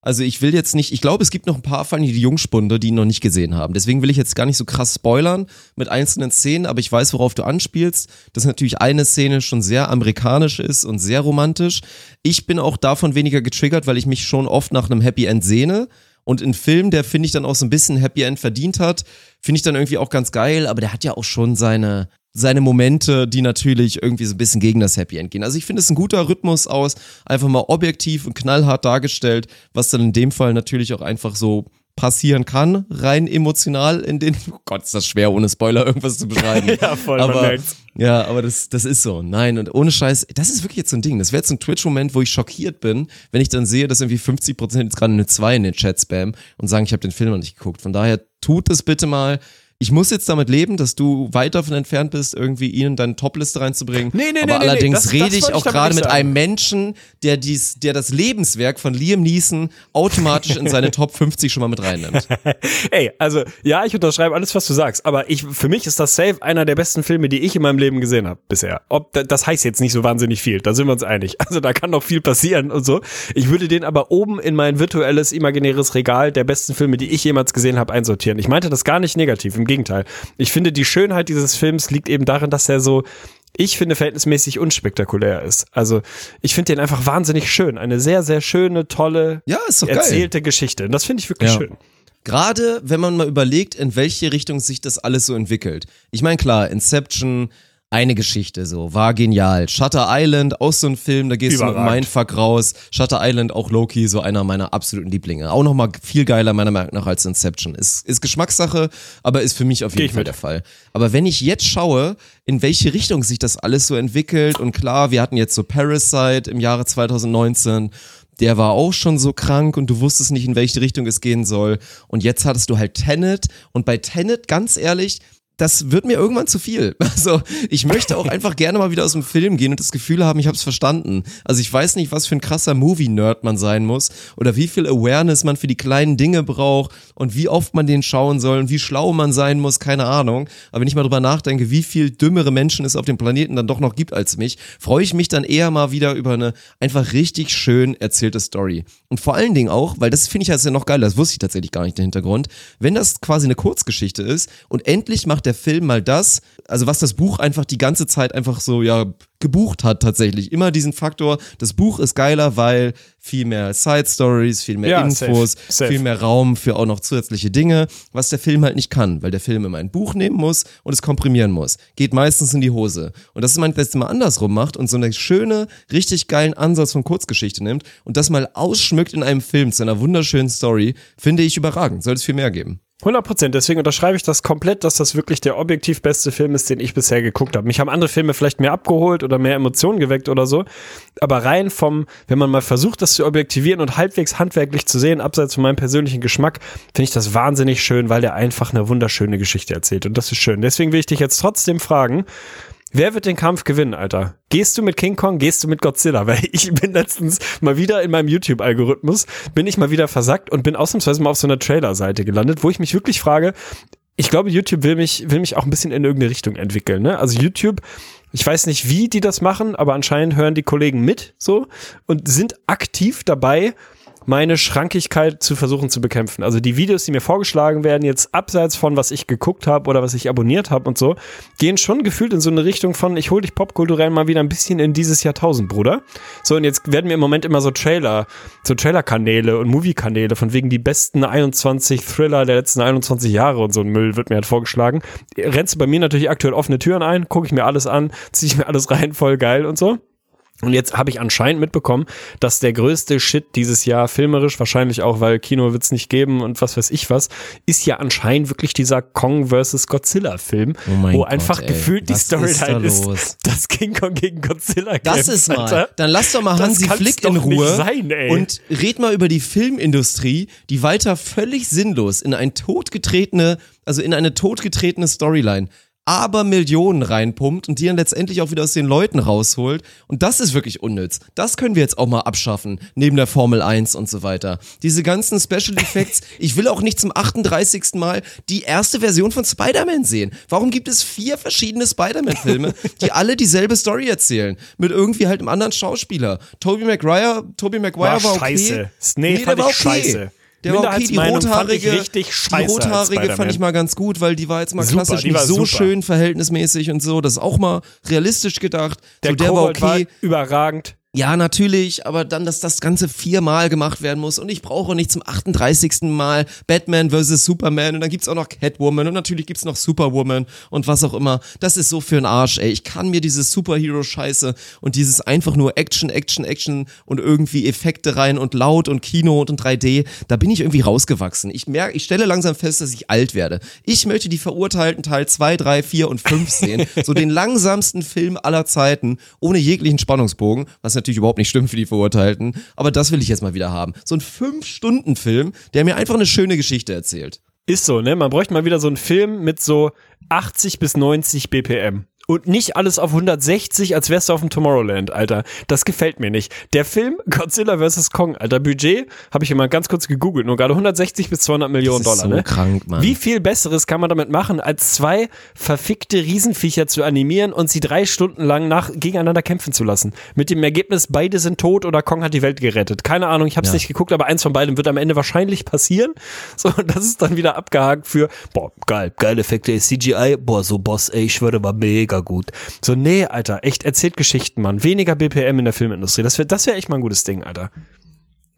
Also ich will jetzt nicht, ich glaube, es gibt noch ein paar von die Jungspunde, die ihn noch nicht gesehen haben. Deswegen will ich jetzt gar nicht so krass spoilern mit einzelnen Szenen, aber ich weiß, worauf du anspielst. Dass natürlich eine Szene schon sehr amerikanisch ist und sehr romantisch. Ich bin auch davon weniger getriggert, weil ich mich schon oft nach einem Happy End sehne. Und ein Film, der finde ich dann auch so ein bisschen Happy End verdient hat, finde ich dann irgendwie auch ganz geil, aber der hat ja auch schon seine, seine Momente, die natürlich irgendwie so ein bisschen gegen das Happy End gehen. Also ich finde es ein guter Rhythmus aus, einfach mal objektiv und knallhart dargestellt, was dann in dem Fall natürlich auch einfach so passieren kann, rein emotional in den, oh Gott, ist das schwer, ohne Spoiler irgendwas zu beschreiben. [LAUGHS] Ja, voll, aber. Ja, aber das, das ist so. Nein, und ohne Scheiß, das ist wirklich jetzt so ein Ding. Das wäre jetzt ein Twitch-Moment, wo ich schockiert bin, wenn ich dann sehe, dass irgendwie 50% jetzt gerade eine 2 in den Chat spam und sagen, ich habe den Film noch nicht geguckt. Von daher tut es bitte mal. Ich muss jetzt damit leben, dass du weit davon entfernt bist, irgendwie ihn in deine Top-Liste reinzubringen. Nee, nee, nee, Aber nee, nee, allerdings das- rede das ich auch gerade mit einem Menschen, der dies, der das Lebenswerk von Liam Neeson automatisch in seine [LAUGHS] Top 50 schon mal mit reinnimmt. [LAUGHS] Ey, also ja, ich unterschreibe alles, was du sagst, aber ich für mich ist das safe einer der besten Filme, die ich in meinem Leben gesehen habe bisher. Ob da- das heißt jetzt nicht so wahnsinnig viel, da sind wir uns einig. [LAUGHS] Also da kann noch viel passieren und so. Ich würde den aber oben in mein virtuelles imaginäres Regal der besten Filme, die ich jemals gesehen habe, einsortieren. Ich meinte das gar nicht negativ, im Gegenteil. Ich finde die Schönheit dieses Films liegt eben darin, dass er so ich finde verhältnismäßig unspektakulär ist. Also ich finde den einfach wahnsinnig schön. Eine sehr, sehr schöne, tolle, Ja, erzählte Geschichte. Und das finde ich wirklich Ja. schön. Gerade wenn man mal überlegt, in welche Richtung sich das alles so entwickelt. Ich meine, klar, Inception, eine Geschichte so, war genial. Shutter Island, auch so ein Film, da gehst du mit Überragend. Mindfuck raus. Shutter Island, auch Loki, so einer meiner absoluten Lieblinge. Auch nochmal viel geiler meiner Meinung nach als Inception. Ist, ist Geschmackssache, aber ist für mich auf jeden Fall mit. der Fall. Aber wenn ich jetzt schaue, in welche Richtung sich das alles so entwickelt und klar, wir hatten jetzt so Parasite im Jahre 2019, der war auch schon so krank und du wusstest nicht, in welche Richtung es gehen soll. Und jetzt hattest du halt Tenet und bei Tenet, ganz ehrlich, das wird mir irgendwann zu viel. [LAUGHS] Also ich möchte auch einfach gerne mal wieder aus dem Film gehen und das Gefühl haben, ich habe es verstanden. Also ich weiß nicht, was für ein krasser Movie-Nerd man sein muss oder wie viel Awareness man für die kleinen Dinge braucht und wie oft man den schauen soll und wie schlau man sein muss, keine Ahnung. Aber wenn ich mal drüber nachdenke, wie viel dümmere Menschen es auf dem Planeten dann doch noch gibt als mich, freue ich mich dann eher mal wieder über eine einfach richtig schön erzählte Story. Und vor allen Dingen auch, weil das finde ich ja noch geil, das wusste ich tatsächlich gar nicht den Hintergrund, wenn das quasi eine Kurzgeschichte ist und endlich macht der Film mal das, also was das Buch einfach die ganze Zeit einfach so, ja, gebucht hat tatsächlich. Immer diesen Faktor, das Buch ist geiler, weil viel mehr Side Stories, viel mehr Ja, Infos, safe, safe. viel mehr Raum für auch noch zusätzliche Dinge, was der Film halt nicht kann, weil der Film immer ein Buch nehmen muss und es komprimieren muss. Geht meistens in die Hose. Und dass man das mal andersrum macht und so eine schöne, richtig geilen Ansatz von Kurzgeschichte nimmt und das mal ausschmückt in einem Film zu einer wunderschönen Story, finde ich überragend. Soll es viel mehr geben. 100 Prozent. Deswegen unterschreibe ich das komplett, dass das wirklich der objektiv beste Film ist, den ich bisher geguckt habe. Mich haben andere Filme vielleicht mehr abgeholt oder mehr Emotionen geweckt oder so. Aber rein vom, wenn man mal versucht, das zu objektivieren und halbwegs handwerklich zu sehen, abseits von meinem persönlichen Geschmack, finde ich das wahnsinnig schön, weil der einfach eine wunderschöne Geschichte erzählt. Und das ist schön. Deswegen will ich dich jetzt trotzdem fragen, Wer wird den Kampf gewinnen, Alter? Gehst du mit King Kong, gehst du mit Godzilla? [LAUGHS] Weil ich bin letztens mal wieder in meinem YouTube-Algorithmus, bin ich mal wieder versackt und bin ausnahmsweise mal auf so einer Trailer-Seite gelandet, wo ich mich wirklich frage, ich glaube, YouTube will mich, will mich auch ein bisschen in irgendeine Richtung entwickeln. Ne? Also YouTube, ich weiß nicht, wie die das machen, aber anscheinend hören die Kollegen mit so und sind aktiv dabei, meine Schrankigkeit zu versuchen zu bekämpfen. Also die Videos, die mir vorgeschlagen werden, jetzt abseits von was ich geguckt habe oder was ich abonniert habe und so, gehen schon gefühlt in so eine Richtung von, ich hol dich popkulturell mal wieder ein bisschen in dieses Jahrtausend, Bruder. So, und jetzt werden mir im Moment immer so Trailer, so Trailer-Kanäle und Movie-Kanäle von wegen die besten 21 Thriller der letzten 21 Jahre und so ein Müll wird mir halt vorgeschlagen. Rennst du bei mir natürlich aktuell offene Türen ein, gucke ich mir alles an, ziehe ich mir alles rein, voll geil und so. Und jetzt habe ich anscheinend mitbekommen, dass der größte Shit dieses Jahr filmerisch, wahrscheinlich auch, weil Kino wird's nicht geben und was weiß ich was, ist ja anscheinend wirklich dieser Kong vs. Godzilla Film, Oh wo Gott, einfach ey. gefühlt die Was ist da Storyline ist, dass King Kong gegen Godzilla Das kämpft, ist mal. Alter. Dann lass doch mal Das Hansi Flick in Ruhe sein, ey. und red mal über die Filmindustrie, die weiter völlig sinnlos in ein totgetretene, also in eine totgetretene Storyline aber Millionen reinpumpt und die dann letztendlich auch wieder aus den Leuten rausholt. Und das ist wirklich unnütz. Das können wir jetzt auch mal abschaffen, neben der Formel 1 und so weiter. Diese ganzen Special Effects, [LAUGHS] ich will auch nicht zum 38. Mal die erste Version von Spider-Man sehen. Warum gibt es vier verschiedene Spider-Man-Filme, die alle dieselbe Story erzählen? Mit irgendwie halt einem anderen Schauspieler. Tobey Maguire, Tobey Maguire war, War okay. scheiße. Nee, der fand war ich okay. scheiße. Der war okay, die rothaarige, richtig die rothaarige fand ich mal ganz gut, weil die war jetzt mal Super, klassisch nicht so super. schön verhältnismäßig und so. Das ist auch mal realistisch gedacht. Der, so, der war okay. war überragend. Ja, natürlich, aber dann, dass das Ganze viermal gemacht werden muss und ich brauche nicht zum 38. Mal Batman vs. Superman und dann gibt's auch noch Catwoman und natürlich gibt's noch Superwoman und was auch immer. Das ist so für ein Arsch, ey. Ich kann mir diese Superhero-Scheiße und dieses einfach nur Action, Action, Action und irgendwie Effekte rein und laut und Kino und 3D, da bin ich irgendwie rausgewachsen. Ich merke, ich stelle langsam fest, dass ich alt werde. Ich möchte die Verurteilten Teil 2, 3, 4 und 5 sehen. so den [LAUGHS] langsamsten Film aller Zeiten, ohne jeglichen Spannungsbogen, was natürlich überhaupt nicht stimmt für die Verurteilten. Aber das will ich jetzt mal wieder haben. So ein 5-Stunden-Film, der mir einfach eine schöne Geschichte erzählt. Ist so, ne? Man bräuchte mal wieder so einen Film mit so 80 bis 90 BPM. Und nicht alles auf 160, als wärst du auf dem Tomorrowland, Alter. Das gefällt mir nicht. Der Film Godzilla vs. Kong, Alter, Budget, habe ich immer ganz kurz gegoogelt, nur gerade 160 bis 200 Millionen Das ist Dollar, so ne? krank, Mann. Wie viel Besseres kann man damit machen, als zwei verfickte Riesenviecher zu animieren und sie drei Stunden lang nach, gegeneinander kämpfen zu lassen? Mit dem Ergebnis, beide sind tot oder Kong hat die Welt gerettet. Keine Ahnung, ich habe es Ja. nicht geguckt, aber eins von beiden wird am Ende wahrscheinlich passieren. [LAUGHS] So, und das ist dann wieder abgehakt für, boah, geil, geile Effekte, CGI, boah, so Boss, ey, ich schwöre, war mega gut. So, nee, Alter, echt, erzählt Geschichten, Mann. Weniger BPM in der Filmindustrie. Das wäre das wär echt mal ein gutes Ding, Alter.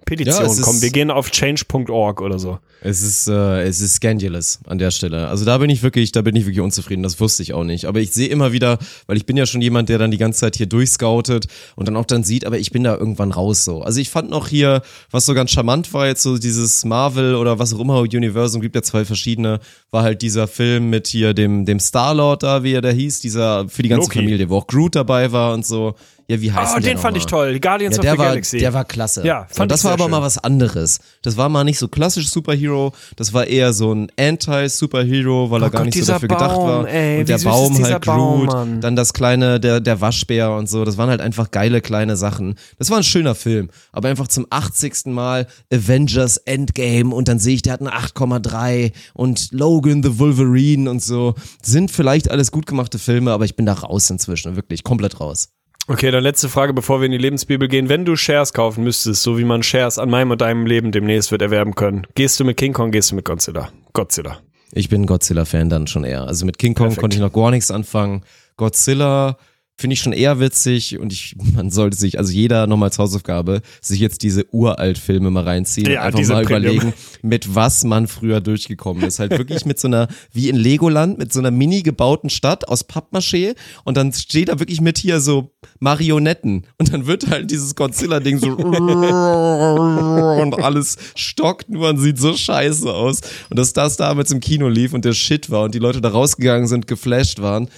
Petition, Ja, komm, wir gehen auf change.org oder so. Es ist, äh, es ist scandalous an der Stelle. Also da bin ich wirklich, da bin ich wirklich unzufrieden. Das wusste ich auch nicht. Aber ich sehe immer wieder, weil ich bin ja schon jemand, der dann die ganze Zeit hier durchscoutet und dann auch dann sieht, aber ich bin da irgendwann raus so. Also ich fand noch hier, was so ganz charmant war, jetzt so dieses Marvel oder was auch immer Universum, gibt ja zwei verschiedene, war halt dieser Film mit hier dem, dem Star-Lord da, wie er da hieß, dieser für die ganze Loki. Familie, wo auch Groot dabei war und so. Ja, wie heißt Oh, den fand noch ich mal? toll. Guardians Ja, of the war, Galaxy. der war klasse. Ja, so, fand das ich war aber mal schön. was anderes. Das war mal nicht so klassisch Superhero, das war eher so ein Anti-Superhero, weil er Oh gar Gott, nicht so dafür gedacht Baum, war. ey, und der Baum halt Baum, Groot, Mann. dann das kleine, der, der Waschbär und so, das waren halt einfach geile kleine Sachen. Das war ein schöner Film, aber einfach zum 80. Mal Avengers Endgame und dann sehe ich, der hat eine 8,3 und Logan the Wolverine und so. Sind vielleicht alles gut gemachte Filme, aber ich bin da raus inzwischen, wirklich komplett raus. Okay, dann letzte Frage, bevor wir in die Lebensbibel gehen. Wenn du Shares kaufen müsstest, so wie man Shares an meinem und deinem Leben demnächst wird erwerben können, gehst du mit King Kong, gehst du mit Godzilla? Godzilla. Ich bin Godzilla-Fan dann schon eher. Also mit King Kong Perfekt. konnte ich noch gar nichts anfangen. Godzilla finde ich schon eher witzig und ich, [LAUGHS] man sollte sich, also jeder nochmal als Hausaufgabe, sich jetzt diese Uralt-Filme mal reinziehen Ja, und einfach mal Premium. überlegen, mit was man früher durchgekommen ist. Halt wirklich mit so einer, [LAUGHS] wie in Legoland, mit so einer mini gebauten Stadt aus Pappmaché und dann steht da wirklich mit hier so Marionetten und dann wird halt dieses Godzilla-Ding so [LAUGHS] und alles stockt nur und sieht so scheiße aus. Und dass das damals im Kino lief und der Shit war und die Leute da rausgegangen sind, geflasht waren.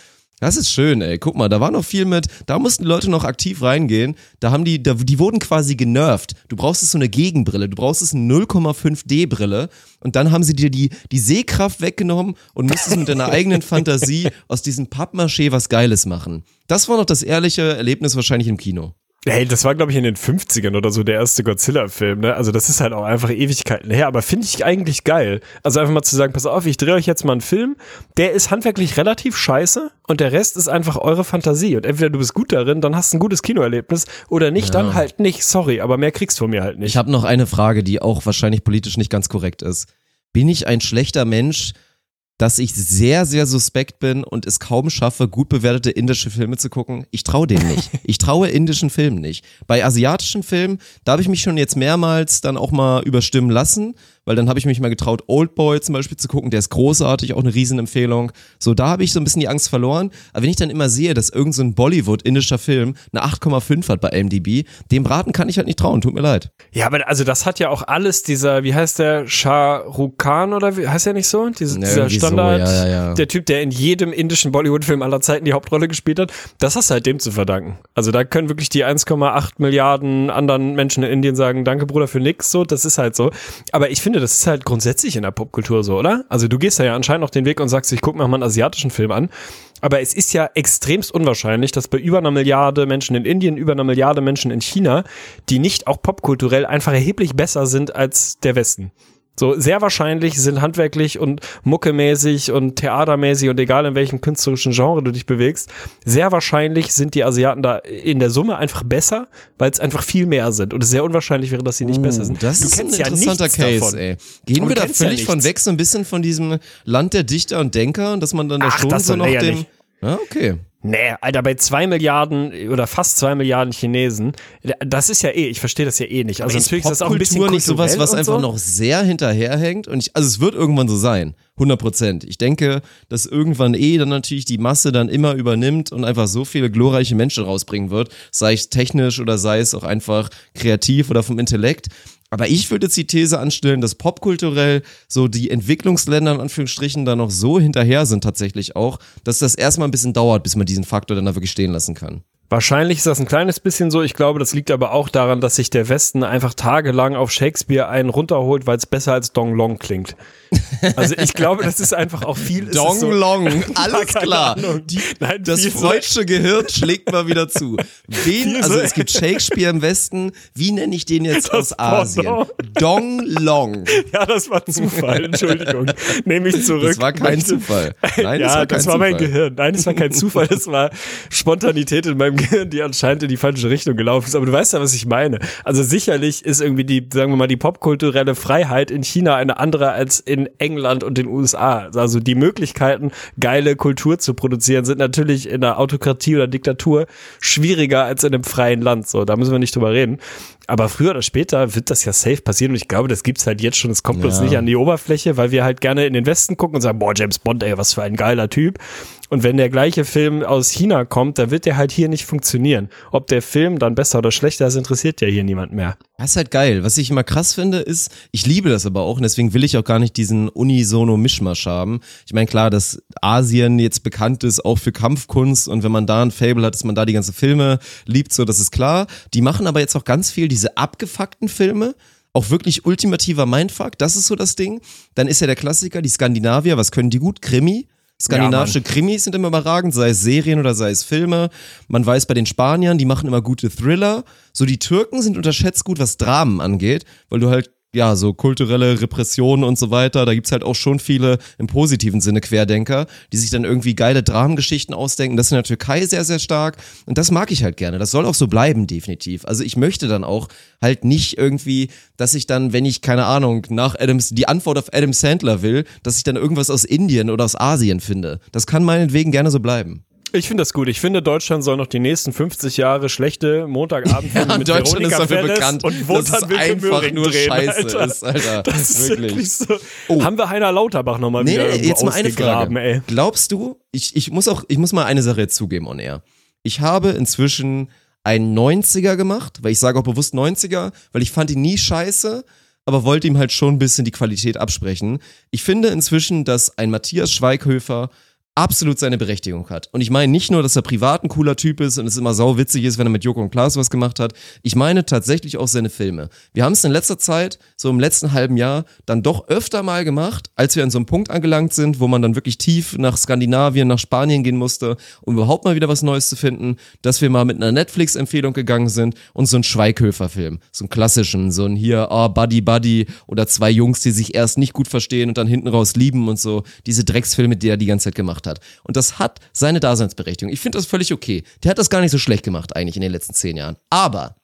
Das ist schön, ey. Guck mal, da war noch viel mit, da mussten Leute noch aktiv reingehen. Da haben die, da, die wurden quasi genervt. Du brauchst es so eine Gegenbrille, du brauchst es eine 0,5D Brille und dann haben sie dir die, die Sehkraft weggenommen und musstest mit deiner eigenen Fantasie [LAUGHS] aus diesem Pappmaché was Geiles machen. Das war noch das ehrliche Erlebnis wahrscheinlich im Kino. Hey, das war, glaube ich, in den 50ern oder so der erste Godzilla-Film, ne? Also das ist halt auch einfach Ewigkeiten her, aber finde ich eigentlich geil. Also einfach mal zu sagen, pass auf, ich drehe euch jetzt mal einen Film, der ist handwerklich relativ scheiße und der Rest ist einfach eure Fantasie. Und entweder du bist gut darin, dann hast du ein gutes Kinoerlebnis oder nicht, dann halt nicht. Sorry, aber mehr kriegst du von mir halt nicht. Ich habe noch eine Frage, die auch wahrscheinlich politisch nicht ganz korrekt ist. Bin ich ein schlechter Mensch, dass ich sehr, sehr suspekt bin und es kaum schaffe, gut bewertete indische Filme zu gucken? Ich traue dem nicht. [LAUGHS] Ich traue indischen Filmen nicht. Bei asiatischen Filmen, da habe ich mich schon jetzt mehrmals dann auch mal überstimmen lassen, weil dann habe ich mich mal getraut, Oldboy zum Beispiel zu gucken, der ist großartig, auch eine Riesenempfehlung. So, da habe ich so ein bisschen die Angst verloren. Aber wenn ich dann immer sehe, dass irgendein so Bollywood-indischer Film eine 8,5 hat bei IMDb, dem Braten kann ich halt nicht trauen, tut mir leid. Ja, aber also das hat ja auch alles dieser, wie heißt der, Shah Rukh Khan oder wie heißt er nicht so? Diese, Ja, dieser so, Standard, ja, ja, ja. der Typ, der in jedem indischen Bollywood-Film aller Zeiten die Hauptrolle gespielt hat, das hast du halt dem zu verdanken. Also da können wirklich die 1,8 Milliarden anderen Menschen in Indien sagen, danke Bruder für nix, so, das ist halt so. Aber ich finde, das ist halt grundsätzlich in der Popkultur so, oder? Also du gehst da ja anscheinend auch den Weg und sagst, ich guck mir mal einen asiatischen Film an. Aber es ist ja extremst unwahrscheinlich, dass bei über einer Milliarde Menschen in Indien, über einer Milliarde Menschen in China, die nicht auch popkulturell einfach erheblich besser sind als der Westen. So, sehr wahrscheinlich sind handwerklich und muckemäßig und theatermäßig und egal in welchem künstlerischen Genre du dich bewegst, sehr wahrscheinlich sind die Asiaten da in der Summe einfach besser, weil es einfach viel mehr sind. Und es sehr unwahrscheinlich wäre, dass sie nicht besser sind. Uh, Das du ist ein kennst ja interessanter Case, davon. ey. Gehen Und wir da kennst ja völlig von weg so ein bisschen von diesem Land der Dichter und Denker und dass man dann da Ach, schon so noch dem. Ja, okay. Nee, Alter, bei zwei Milliarden oder fast zwei Milliarden Chinesen, das ist ja eh, ich verstehe das ja eh nicht. Also ist natürlich ist das auch ein bisschen nicht sowas, was einfach so. noch sehr hinterherhängt. Und ich, also es wird irgendwann so sein. 100 Prozent. Ich denke, dass irgendwann eh dann natürlich die Masse dann immer übernimmt und einfach so viele glorreiche Menschen rausbringen wird. Sei es technisch oder sei es auch einfach kreativ oder vom Intellekt. Aber ich würde jetzt die These anstellen, dass popkulturell so die Entwicklungsländer in Anführungsstrichen da noch so hinterher sind tatsächlich auch, dass das erstmal ein bisschen dauert, bis man diesen Faktor dann da wirklich stehen lassen kann. Wahrscheinlich ist das ein kleines bisschen so. Ich glaube, das liegt aber auch daran, dass sich der Westen einfach tagelang auf Shakespeare einen runterholt, weil es besser als Dong Long klingt. Also ich glaube, das ist einfach auch viel. Dong so, Long, [LAUGHS] alles klar. Die, Nein, das so- freudsche Gehirn schlägt mal wieder zu. [LAUGHS] Wen, also so- es gibt Shakespeare im Westen, wie nenne ich den jetzt [LAUGHS] Das aus Asien? Dong Long. Ja, das war Zufall. Entschuldigung. Nehme ich zurück. Das war kein Zufall. Nein, ja, das war kein das war mein Zufall. Gehirn. Nein, das war kein Zufall. Das war Spontanität in meinem Gehirn, die anscheinend in die falsche Richtung gelaufen ist. Aber du weißt ja, was ich meine. Also sicherlich ist irgendwie die, sagen wir mal, die popkulturelle Freiheit in China eine andere als in England und den USA. Also die Möglichkeiten, geile Kultur zu produzieren, sind natürlich in einer Autokratie oder Diktatur schwieriger als in einem freien Land. So, da müssen wir nicht drüber reden. Aber früher oder später wird das ja safe passieren und ich glaube, das gibt's halt jetzt schon. Es kommt Ja. nicht an die Oberfläche, weil wir halt gerne in den Westen gucken und sagen, boah, James Bond, ey, was für ein geiler Typ. Und wenn der gleiche Film aus China kommt, dann wird der halt hier nicht funktionieren. Ob der Film dann besser oder schlechter ist, interessiert ja hier niemand mehr. Das ist halt geil. Was ich immer krass finde, ist, ich liebe das aber auch und deswegen will ich auch gar nicht diesen Unisono-Mischmasch haben. Ich meine, klar, dass Asien jetzt bekannt ist, auch für Kampfkunst und wenn man da ein Fable hat, dass man da die ganzen Filme liebt, so, das ist klar. Die machen aber jetzt auch ganz viel diese abgefuckten Filme. Auch wirklich ultimativer Mindfuck, das ist so das Ding. Dann ist ja der Klassiker, die Skandinavier, was können die gut? Krimi. Skandinavische Krimis sind immer überragend, sei es Serien oder sei es Filme. Man weiß bei den Spaniern, die machen immer gute Thriller. So die Türken sind unterschätzt gut, was Dramen angeht, weil du halt ja, so kulturelle Repressionen und so weiter, da gibt's halt auch schon viele im positiven Sinne Querdenker, die sich dann irgendwie geile Dramengeschichten ausdenken. Das ist in der Türkei sehr, sehr stark und das mag ich halt gerne. Das soll auch so bleiben, definitiv. Also ich möchte dann auch halt nicht irgendwie, dass ich dann, wenn ich, keine Ahnung, nach Adams, die Antwort auf Adam Sandler will, dass ich dann irgendwas aus Indien oder aus Asien finde. Das kann meinetwegen gerne so bleiben. Ich finde das gut. Ich finde, Deutschland soll noch die nächsten 50 Jahre schlechte Montagabendfilme Ja, mit Deutschland ist Veronika dafür Ferres bekannt, und dass Wotan es Wilke einfach nur drehen, Scheiße Alter. ist, Alter. [LAUGHS] Das ist Wirklich. wirklich so. Haben wir Heiner Lauterbach nochmal Nee, wieder jetzt mal eine Frage. ey. Glaubst du, ich, ich muss auch, ich muss mal eine Sache zugeben on air. Ich habe inzwischen einen 90er gemacht, weil ich sage auch bewusst 90er, weil ich fand ihn nie scheiße, aber wollte ihm halt schon ein bisschen die Qualität absprechen. Ich finde inzwischen, dass ein Matthias Schweighöfer absolut seine Berechtigung hat. Und ich meine nicht nur, dass er privat ein cooler Typ ist und es immer sau witzig ist, wenn er mit Joko und Klaas was gemacht hat. Ich meine tatsächlich auch seine Filme. Wir haben es in letzter Zeit, so im letzten halben Jahr, dann doch öfter mal gemacht, als wir an so einem Punkt angelangt sind, wo man dann wirklich tief nach Skandinavien, nach Spanien gehen musste, um überhaupt mal wieder was Neues zu finden, dass wir mal mit einer Netflix-Empfehlung gegangen sind und so einen Schweighöfer-Film, so einen klassischen, so ein hier, oh, Buddy Buddy oder zwei Jungs, die sich erst nicht gut verstehen und dann hinten raus lieben und so, diese Drecksfilme, die er die ganze Zeit gemacht hat. Und das hat seine Daseinsberechtigung. Ich finde das völlig okay. Der hat das gar nicht so schlecht gemacht eigentlich in den letzten zehn Jahren. Aber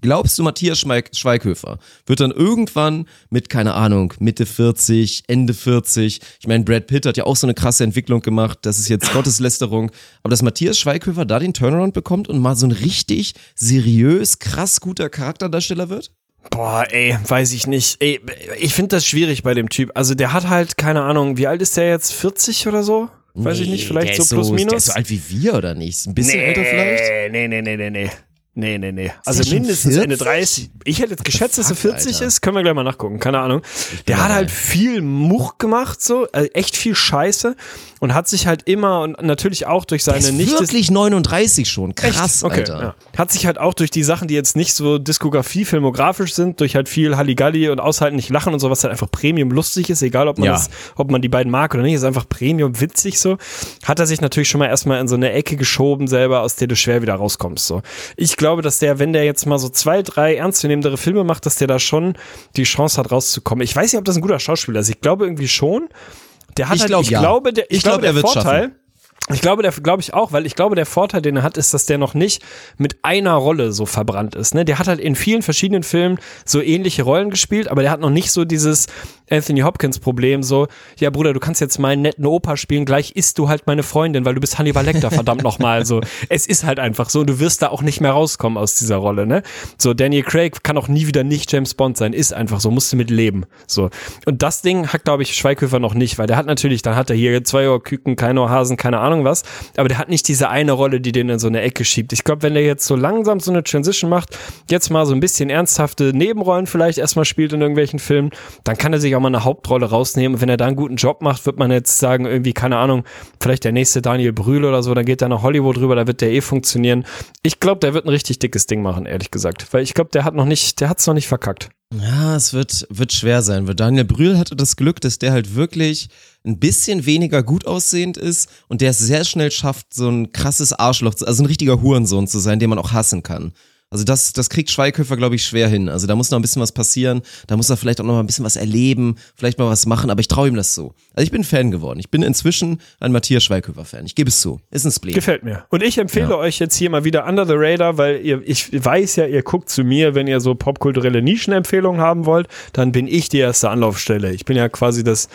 Glaubst du, Matthias Schweig Schweighöfer wird dann irgendwann mit, keine Ahnung, Mitte 40, Ende 40, ich meine, Brad Pitt hat ja auch so eine krasse Entwicklung gemacht, das ist jetzt [LAUGHS] Gotteslästerung, aber dass Matthias Schweighöfer da den Turnaround bekommt und mal so ein richtig seriös, krass guter Charakterdarsteller wird? Boah, ey, weiß ich nicht. Ey, ich finde das schwierig bei dem Typ. Also der hat halt, keine Ahnung, wie alt ist der jetzt? 40 oder so? Weiß ich nicht, vielleicht so plus minus? Der ist so alt wie wir, oder nicht? Ein bisschen älter vielleicht? Nee, nee, nee, nee, nee. Nee, nee, nee. Also der mindestens 40? Ende 30. Ich hätte jetzt geschätzt, dass er fuck, 40 Alter? ist. Können wir gleich mal nachgucken. Keine Ahnung. Der hat halt viel Much gemacht, so. Also echt viel Scheiße. Und hat sich halt immer und natürlich auch durch Der seine ist nicht wirklich 39 schon. Krass, okay, Alter. Ja. Hat sich halt auch durch die Sachen, die jetzt nicht so Diskografie, filmografisch sind, durch halt viel Halligalli und aushalten nicht lachen und so, was halt einfach Premium lustig ist, egal ob man Ja. das, ob man die beiden mag oder nicht, ist einfach Premium witzig so. Hat er sich natürlich schon mal erstmal in so eine Ecke geschoben selber, aus der du schwer wieder rauskommst so. Ich glaube, dass der, wenn der jetzt mal so zwei, drei ernstzunehmendere Filme macht, dass der da schon die Chance hat rauszukommen. Ich weiß nicht, ob das ein guter Schauspieler ist. Ich glaube irgendwie schon. Der hat Ich halt, glaub, ich ja. glaube, der, ich, Ich glaub, glaube, er der Vorteil, schaffen. ich glaube, der glaube ich auch, weil ich glaube, der Vorteil, den er hat, ist, dass der noch nicht mit einer Rolle so verbrannt ist. Ne? Der hat halt in vielen verschiedenen Filmen so ähnliche Rollen gespielt, aber der hat noch nicht so dieses Anthony Hopkins Problem so, ja Bruder, du kannst jetzt meinen netten Opa spielen, gleich isst du halt meine Freundin, weil du bist Hannibal Lecter, verdammt nochmal. So, [LAUGHS] es ist halt einfach so, du wirst da auch nicht mehr rauskommen aus dieser Rolle, ne? So, Daniel Craig kann auch nie wieder nicht James Bond sein, ist einfach so, musst du mit leben. So. Und das Ding hat, glaube ich, Schweighöfer noch nicht, weil der hat natürlich, dann hat er hier zwei Ohrküken, keine Ohrhasen, keine Ahnung was, aber der hat nicht diese eine Rolle, die den in so eine Ecke schiebt. Ich glaube, wenn der jetzt so langsam so eine Transition macht, jetzt mal so ein bisschen ernsthafte Nebenrollen vielleicht erstmal spielt in irgendwelchen Filmen, dann kann er sich auch mal eine Hauptrolle rausnehmen. Und wenn er da einen guten Job macht, wird man jetzt sagen, irgendwie, keine Ahnung, vielleicht der nächste Daniel Brühl oder so, dann geht er nach Hollywood rüber, da wird der eh funktionieren. Ich glaube, der wird ein richtig dickes Ding machen, ehrlich gesagt. Weil ich glaube, der hat noch nicht, der hat's noch nicht verkackt. Ja, es wird, wird schwer sein, weil Daniel Brühl hatte das Glück, dass der halt wirklich ein bisschen weniger gut aussehend ist und der es sehr schnell schafft, so ein krasses Arschloch, also ein richtiger Hurensohn zu sein, den man auch hassen kann. Also das, das kriegt Schweighöfer, glaube ich, schwer hin. Also da muss noch ein bisschen was passieren, da muss er vielleicht auch noch mal ein bisschen was erleben, vielleicht mal was machen, aber ich traue ihm das so. Also ich bin Fan geworden. Ich bin inzwischen ein Matthias Schweighöfer-Fan. Ich gebe es zu. Ist ein Spleen. Gefällt mir. Und ich empfehle Ja. euch jetzt hier mal wieder Under the Radar, weil ihr, ich weiß ja, ihr guckt zu mir, wenn ihr so popkulturelle Nischenempfehlungen haben wollt, dann bin ich die erste Anlaufstelle. Ich bin ja quasi das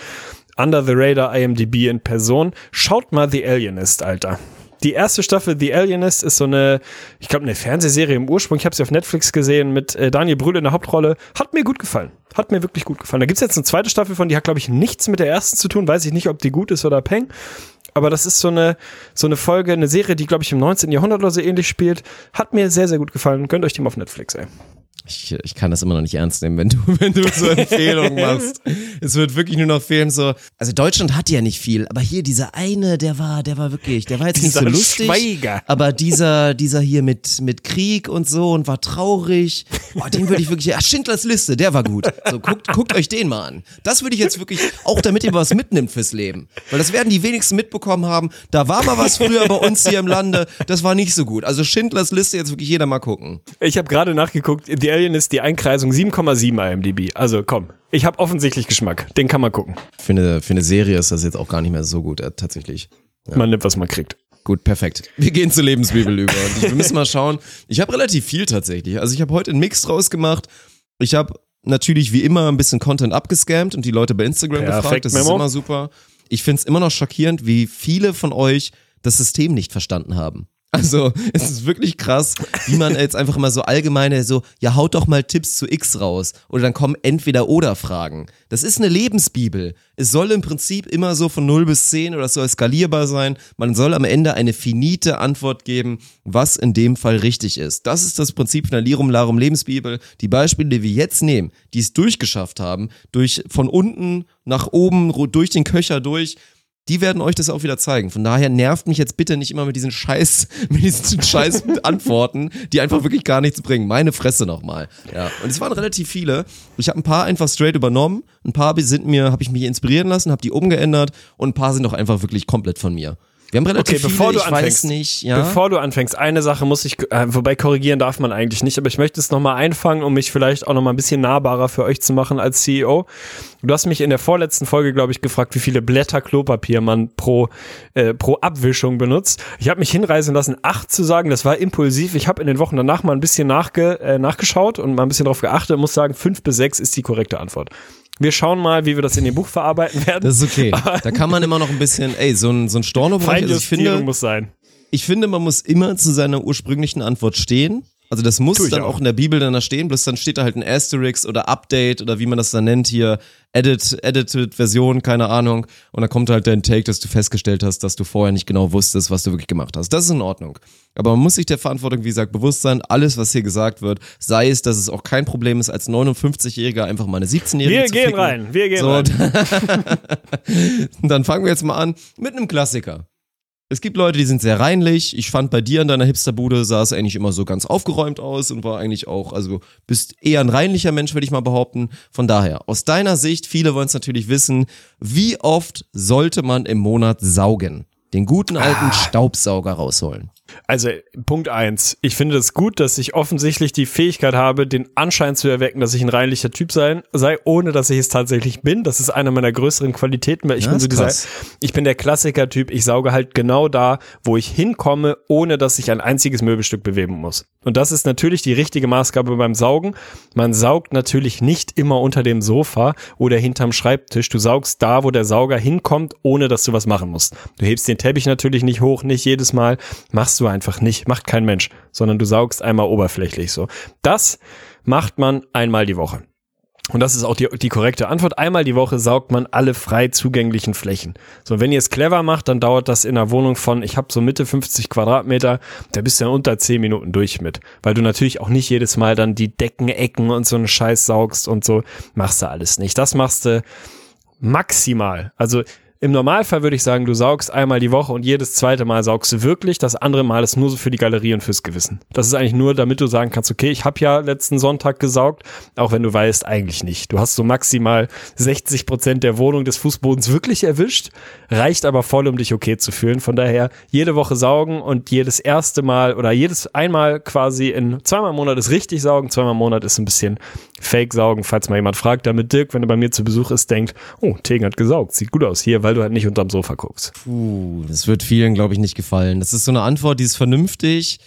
Under the Radar IMDb in Person. Schaut mal The Alienist, Alter. Die erste Staffel The Alienist ist so eine, ich glaube, eine Fernsehserie im Ursprung. Ich habe sie auf Netflix gesehen mit äh, Daniel Brühl in der Hauptrolle. Hat mir gut gefallen. Hat mir wirklich gut gefallen. Da gibt's jetzt eine zweite Staffel von, die hat, glaube ich, nichts mit der ersten zu tun. Weiß ich nicht, ob die gut ist oder peng. Aber das ist so eine, so eine Folge, eine Serie, die, glaube ich, im 19. Jahrhundert oder so ähnlich spielt. Hat mir sehr, sehr gut gefallen. Gönnt euch die mal auf Netflix, ey. Ich, ich kann das immer noch nicht ernst nehmen, wenn du, [LAUGHS] wenn du so Empfehlungen machst. Es wird wirklich nur noch fehlen, so. Also Deutschland hat ja nicht viel, aber hier dieser eine, der war, der war wirklich, der war jetzt Dieser nicht so lustig. Schweiger. Aber dieser, dieser hier mit, mit Krieg und so und war traurig. Boah, den würde ich wirklich, ach, Schindlers Liste, der war gut. So, guckt, guckt euch den mal an. Das würde ich jetzt wirklich, auch damit ihr was mitnimmt fürs Leben. Weil das werden die wenigsten mitbekommen haben. Da war mal was früher bei uns hier im Lande, das war nicht so gut. Also Schindlers Liste jetzt wirklich jeder mal gucken. Ich habe gerade nachgeguckt, The Alien ist die Einkreisung 7,7 IMDb. Also komm, ich habe offensichtlich Geschmack. Den kann man gucken. Für eine, für eine Serie ist das jetzt auch gar nicht mehr so gut, äh, tatsächlich. Man nimmt, was man kriegt. Gut, perfekt. Wir gehen zur Lebensbibel über. Und ich, wir müssen mal schauen. Ich habe relativ viel tatsächlich. Also ich habe heute einen Mix draus gemacht. Ich habe natürlich wie immer ein bisschen Content abgescammt und die Leute bei Instagram Perfekt, gefragt. Das ist Memo. immer super. Ich find's immer noch schockierend, wie viele von euch das System nicht verstanden haben. Also, es ist wirklich krass, wie man jetzt einfach immer so allgemeine so, ja, haut doch mal Tipps zu X raus. Oder dann kommen entweder oder Fragen. Das ist eine Lebensbibel. Es soll im Prinzip immer so von 0 bis 10 oder es soll skalierbar sein. Man soll am Ende eine finite Antwort geben, was in dem Fall richtig ist. Das ist das Prinzip von der Lirum Larum Lebensbibel. Die Beispiele, die wir jetzt nehmen, die es durchgeschafft haben, durch von unten nach oben, durch den Köcher durch, die werden euch das auch wieder zeigen. Von daher nervt mich jetzt bitte nicht immer mit diesen Scheiß, [LAUGHS] mit diesen Scheiß Antworten, die einfach wirklich gar nichts bringen. Meine Fresse nochmal. Ja. Und es waren relativ viele. Ich habe ein paar einfach straight übernommen, ein paar sind mir, habe ich mich inspirieren lassen, habe die umgeändert und ein paar sind auch einfach wirklich komplett von mir. Wir haben relativ Okay, bevor viele, du anfängst, nicht, ja. Bevor du anfängst, eine Sache muss ich, äh, wobei korrigieren darf man eigentlich nicht, aber ich möchte es nochmal einfangen, um mich vielleicht auch nochmal ein bisschen nahbarer für euch zu machen als CEO. Du hast mich in der vorletzten Folge, glaube ich, gefragt, wie viele Blätter Klopapier man pro, äh, pro Abwischung benutzt. Ich habe mich hinreißen lassen, acht zu sagen, das war impulsiv. Ich habe in den Wochen danach mal ein bisschen nachge, äh, nachgeschaut und mal ein bisschen drauf geachtet und muss sagen, fünf bis sechs ist die korrekte Antwort. Wir schauen mal, wie wir das in dem Buch verarbeiten [LAUGHS] werden. Das ist okay. Da kann man immer noch ein bisschen, ey, so ein, so ein Stornobereich, also ich finde, muss sein. ich finde, man muss immer zu seiner ursprünglichen Antwort stehen. Also das muss dann auch. auch in der Bibel dann da stehen, bloß dann steht da halt ein Asterix oder Update oder wie man das dann nennt hier, Edit, Edited Version, keine Ahnung. Und dann kommt halt dein Take, dass du festgestellt hast, dass du vorher nicht genau wusstest, was du wirklich gemacht hast. Das ist in Ordnung. Aber man muss sich der Verantwortung, wie gesagt, bewusst sein, alles, was hier gesagt wird, sei es, dass es auch kein Problem ist, als 59-Jähriger einfach mal eine 17-Jährige Wir zu gehen ficken. rein, wir gehen So, rein. [LAUGHS] dann fangen wir jetzt mal an mit einem Klassiker. Es gibt Leute, die sind sehr reinlich. Ich fand bei dir in deiner Hipsterbude sah es eigentlich immer so ganz aufgeräumt aus und war eigentlich auch, also bist eher ein reinlicher Mensch, würde ich mal behaupten. Von daher, aus deiner Sicht, viele wollen es natürlich wissen, wie oft sollte man im Monat saugen? Den guten alten Staubsauger rausholen. Also Punkt eins. Ich finde es gut, dass ich offensichtlich die Fähigkeit habe, den Anschein zu erwecken, dass ich ein reinlicher Typ sein, sei, ohne dass ich es tatsächlich bin. Das ist eine meiner größeren Qualitäten, weil ich Ja, bin so dieser, ich bin der Klassiker-Typ. Ich sauge halt genau da, wo ich hinkomme, ohne dass ich ein einziges Möbelstück bewegen muss. Und das ist natürlich die richtige Maßgabe beim Saugen. Man saugt natürlich nicht immer unter dem Sofa oder hinterm Schreibtisch. Du saugst da, wo der Sauger hinkommt, ohne dass du was machen musst. Du hebst den Teppich natürlich nicht hoch, nicht jedes Mal. Machst du einfach nicht. Macht kein Mensch. Sondern du saugst einmal oberflächlich so. Das macht man einmal die Woche. Und das ist auch die, die korrekte Antwort. Einmal die Woche saugt man alle frei zugänglichen Flächen. So, wenn ihr es clever macht, dann dauert das in einer Wohnung von, ich habe so Mitte 50 Quadratmeter, da bist du dann unter 10 Minuten durch mit. Weil du natürlich auch nicht jedes Mal dann die Decken, Ecken und so einen Scheiß saugst und so. Machst du alles nicht. Das machst du maximal. Also im Normalfall würde ich sagen, du saugst einmal die Woche und jedes zweite Mal saugst du wirklich. Das andere Mal ist nur so für die Galerie und fürs Gewissen. Das ist eigentlich nur, damit du sagen kannst, okay, ich habe ja letzten Sonntag gesaugt, auch wenn du weißt, eigentlich nicht. Du hast so maximal 60 Prozent der Wohnung des Fußbodens wirklich erwischt, reicht aber voll, um dich okay zu fühlen. Von daher jede Woche saugen und jedes erste Mal oder jedes einmal quasi in zweimal im Monat ist richtig saugen, zweimal im Monat ist ein bisschen Fake saugen, falls mal jemand fragt, damit Dirk, wenn er bei mir zu Besuch ist, denkt, oh, Tegen hat gesaugt, sieht gut aus hier, weil du halt nicht unterm Sofa guckst. Uh, das wird vielen, glaube ich, nicht gefallen. Das ist so eine Antwort, die ist vernünftig,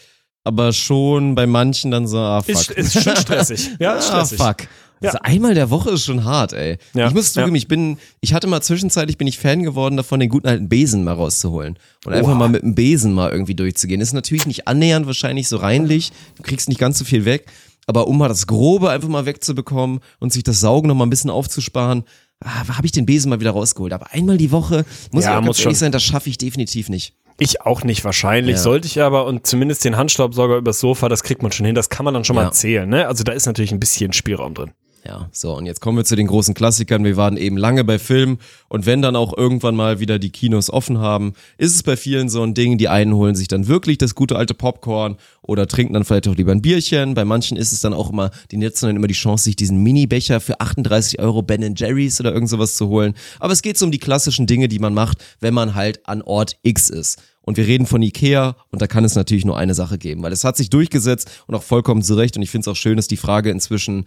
aber schon bei manchen dann so, ah, fuck. Ist, ist schon [LAUGHS] stressig. Ja, ist stressig. Ah, fuck. Ja. Also einmal der Woche ist schon hart, ey. Ja. Ich muss zugeben, Ja. ich bin, ich hatte mal zwischenzeitlich bin ich Fan geworden davon, den guten alten Besen mal rauszuholen. Und einfach Oha. mal mit dem Besen mal irgendwie durchzugehen. Ist natürlich nicht annähernd wahrscheinlich so reinlich. Du kriegst nicht ganz so viel weg. Aber um mal das Grobe einfach mal wegzubekommen und sich das Saugen noch mal ein bisschen aufzusparen, ah, habe ich den Besen mal wieder rausgeholt. Aber einmal die Woche, muss Ja, ich auch muss ehrlich schon. sein, das schaffe ich definitiv nicht. Ich auch nicht wahrscheinlich, Ja. sollte ich aber und zumindest den Handstaubsauger übers Sofa, das kriegt man schon hin, das kann man dann schon Ja. mal zählen, ne? Also da ist natürlich ein bisschen Spielraum drin. Ja, so, und jetzt kommen wir zu den großen Klassikern. Wir waren eben lange bei Filmen und wenn dann auch irgendwann mal wieder die Kinos offen haben, ist es bei vielen so ein Ding, die einen holen sich dann wirklich das gute alte Popcorn oder trinken dann vielleicht auch lieber ein Bierchen. Bei manchen ist es dann auch immer, die nutzen dann immer die Chance, sich diesen Mini-Becher für 38 Euro Ben Jerry's oder irgend sowas zu holen. Aber es geht so um die klassischen Dinge, die man macht, wenn man halt an Ort X ist. Und wir reden von Ikea und da kann es natürlich nur eine Sache geben, weil es hat sich durchgesetzt und auch vollkommen zurecht. Und ich finde es auch schön, dass die Frage inzwischen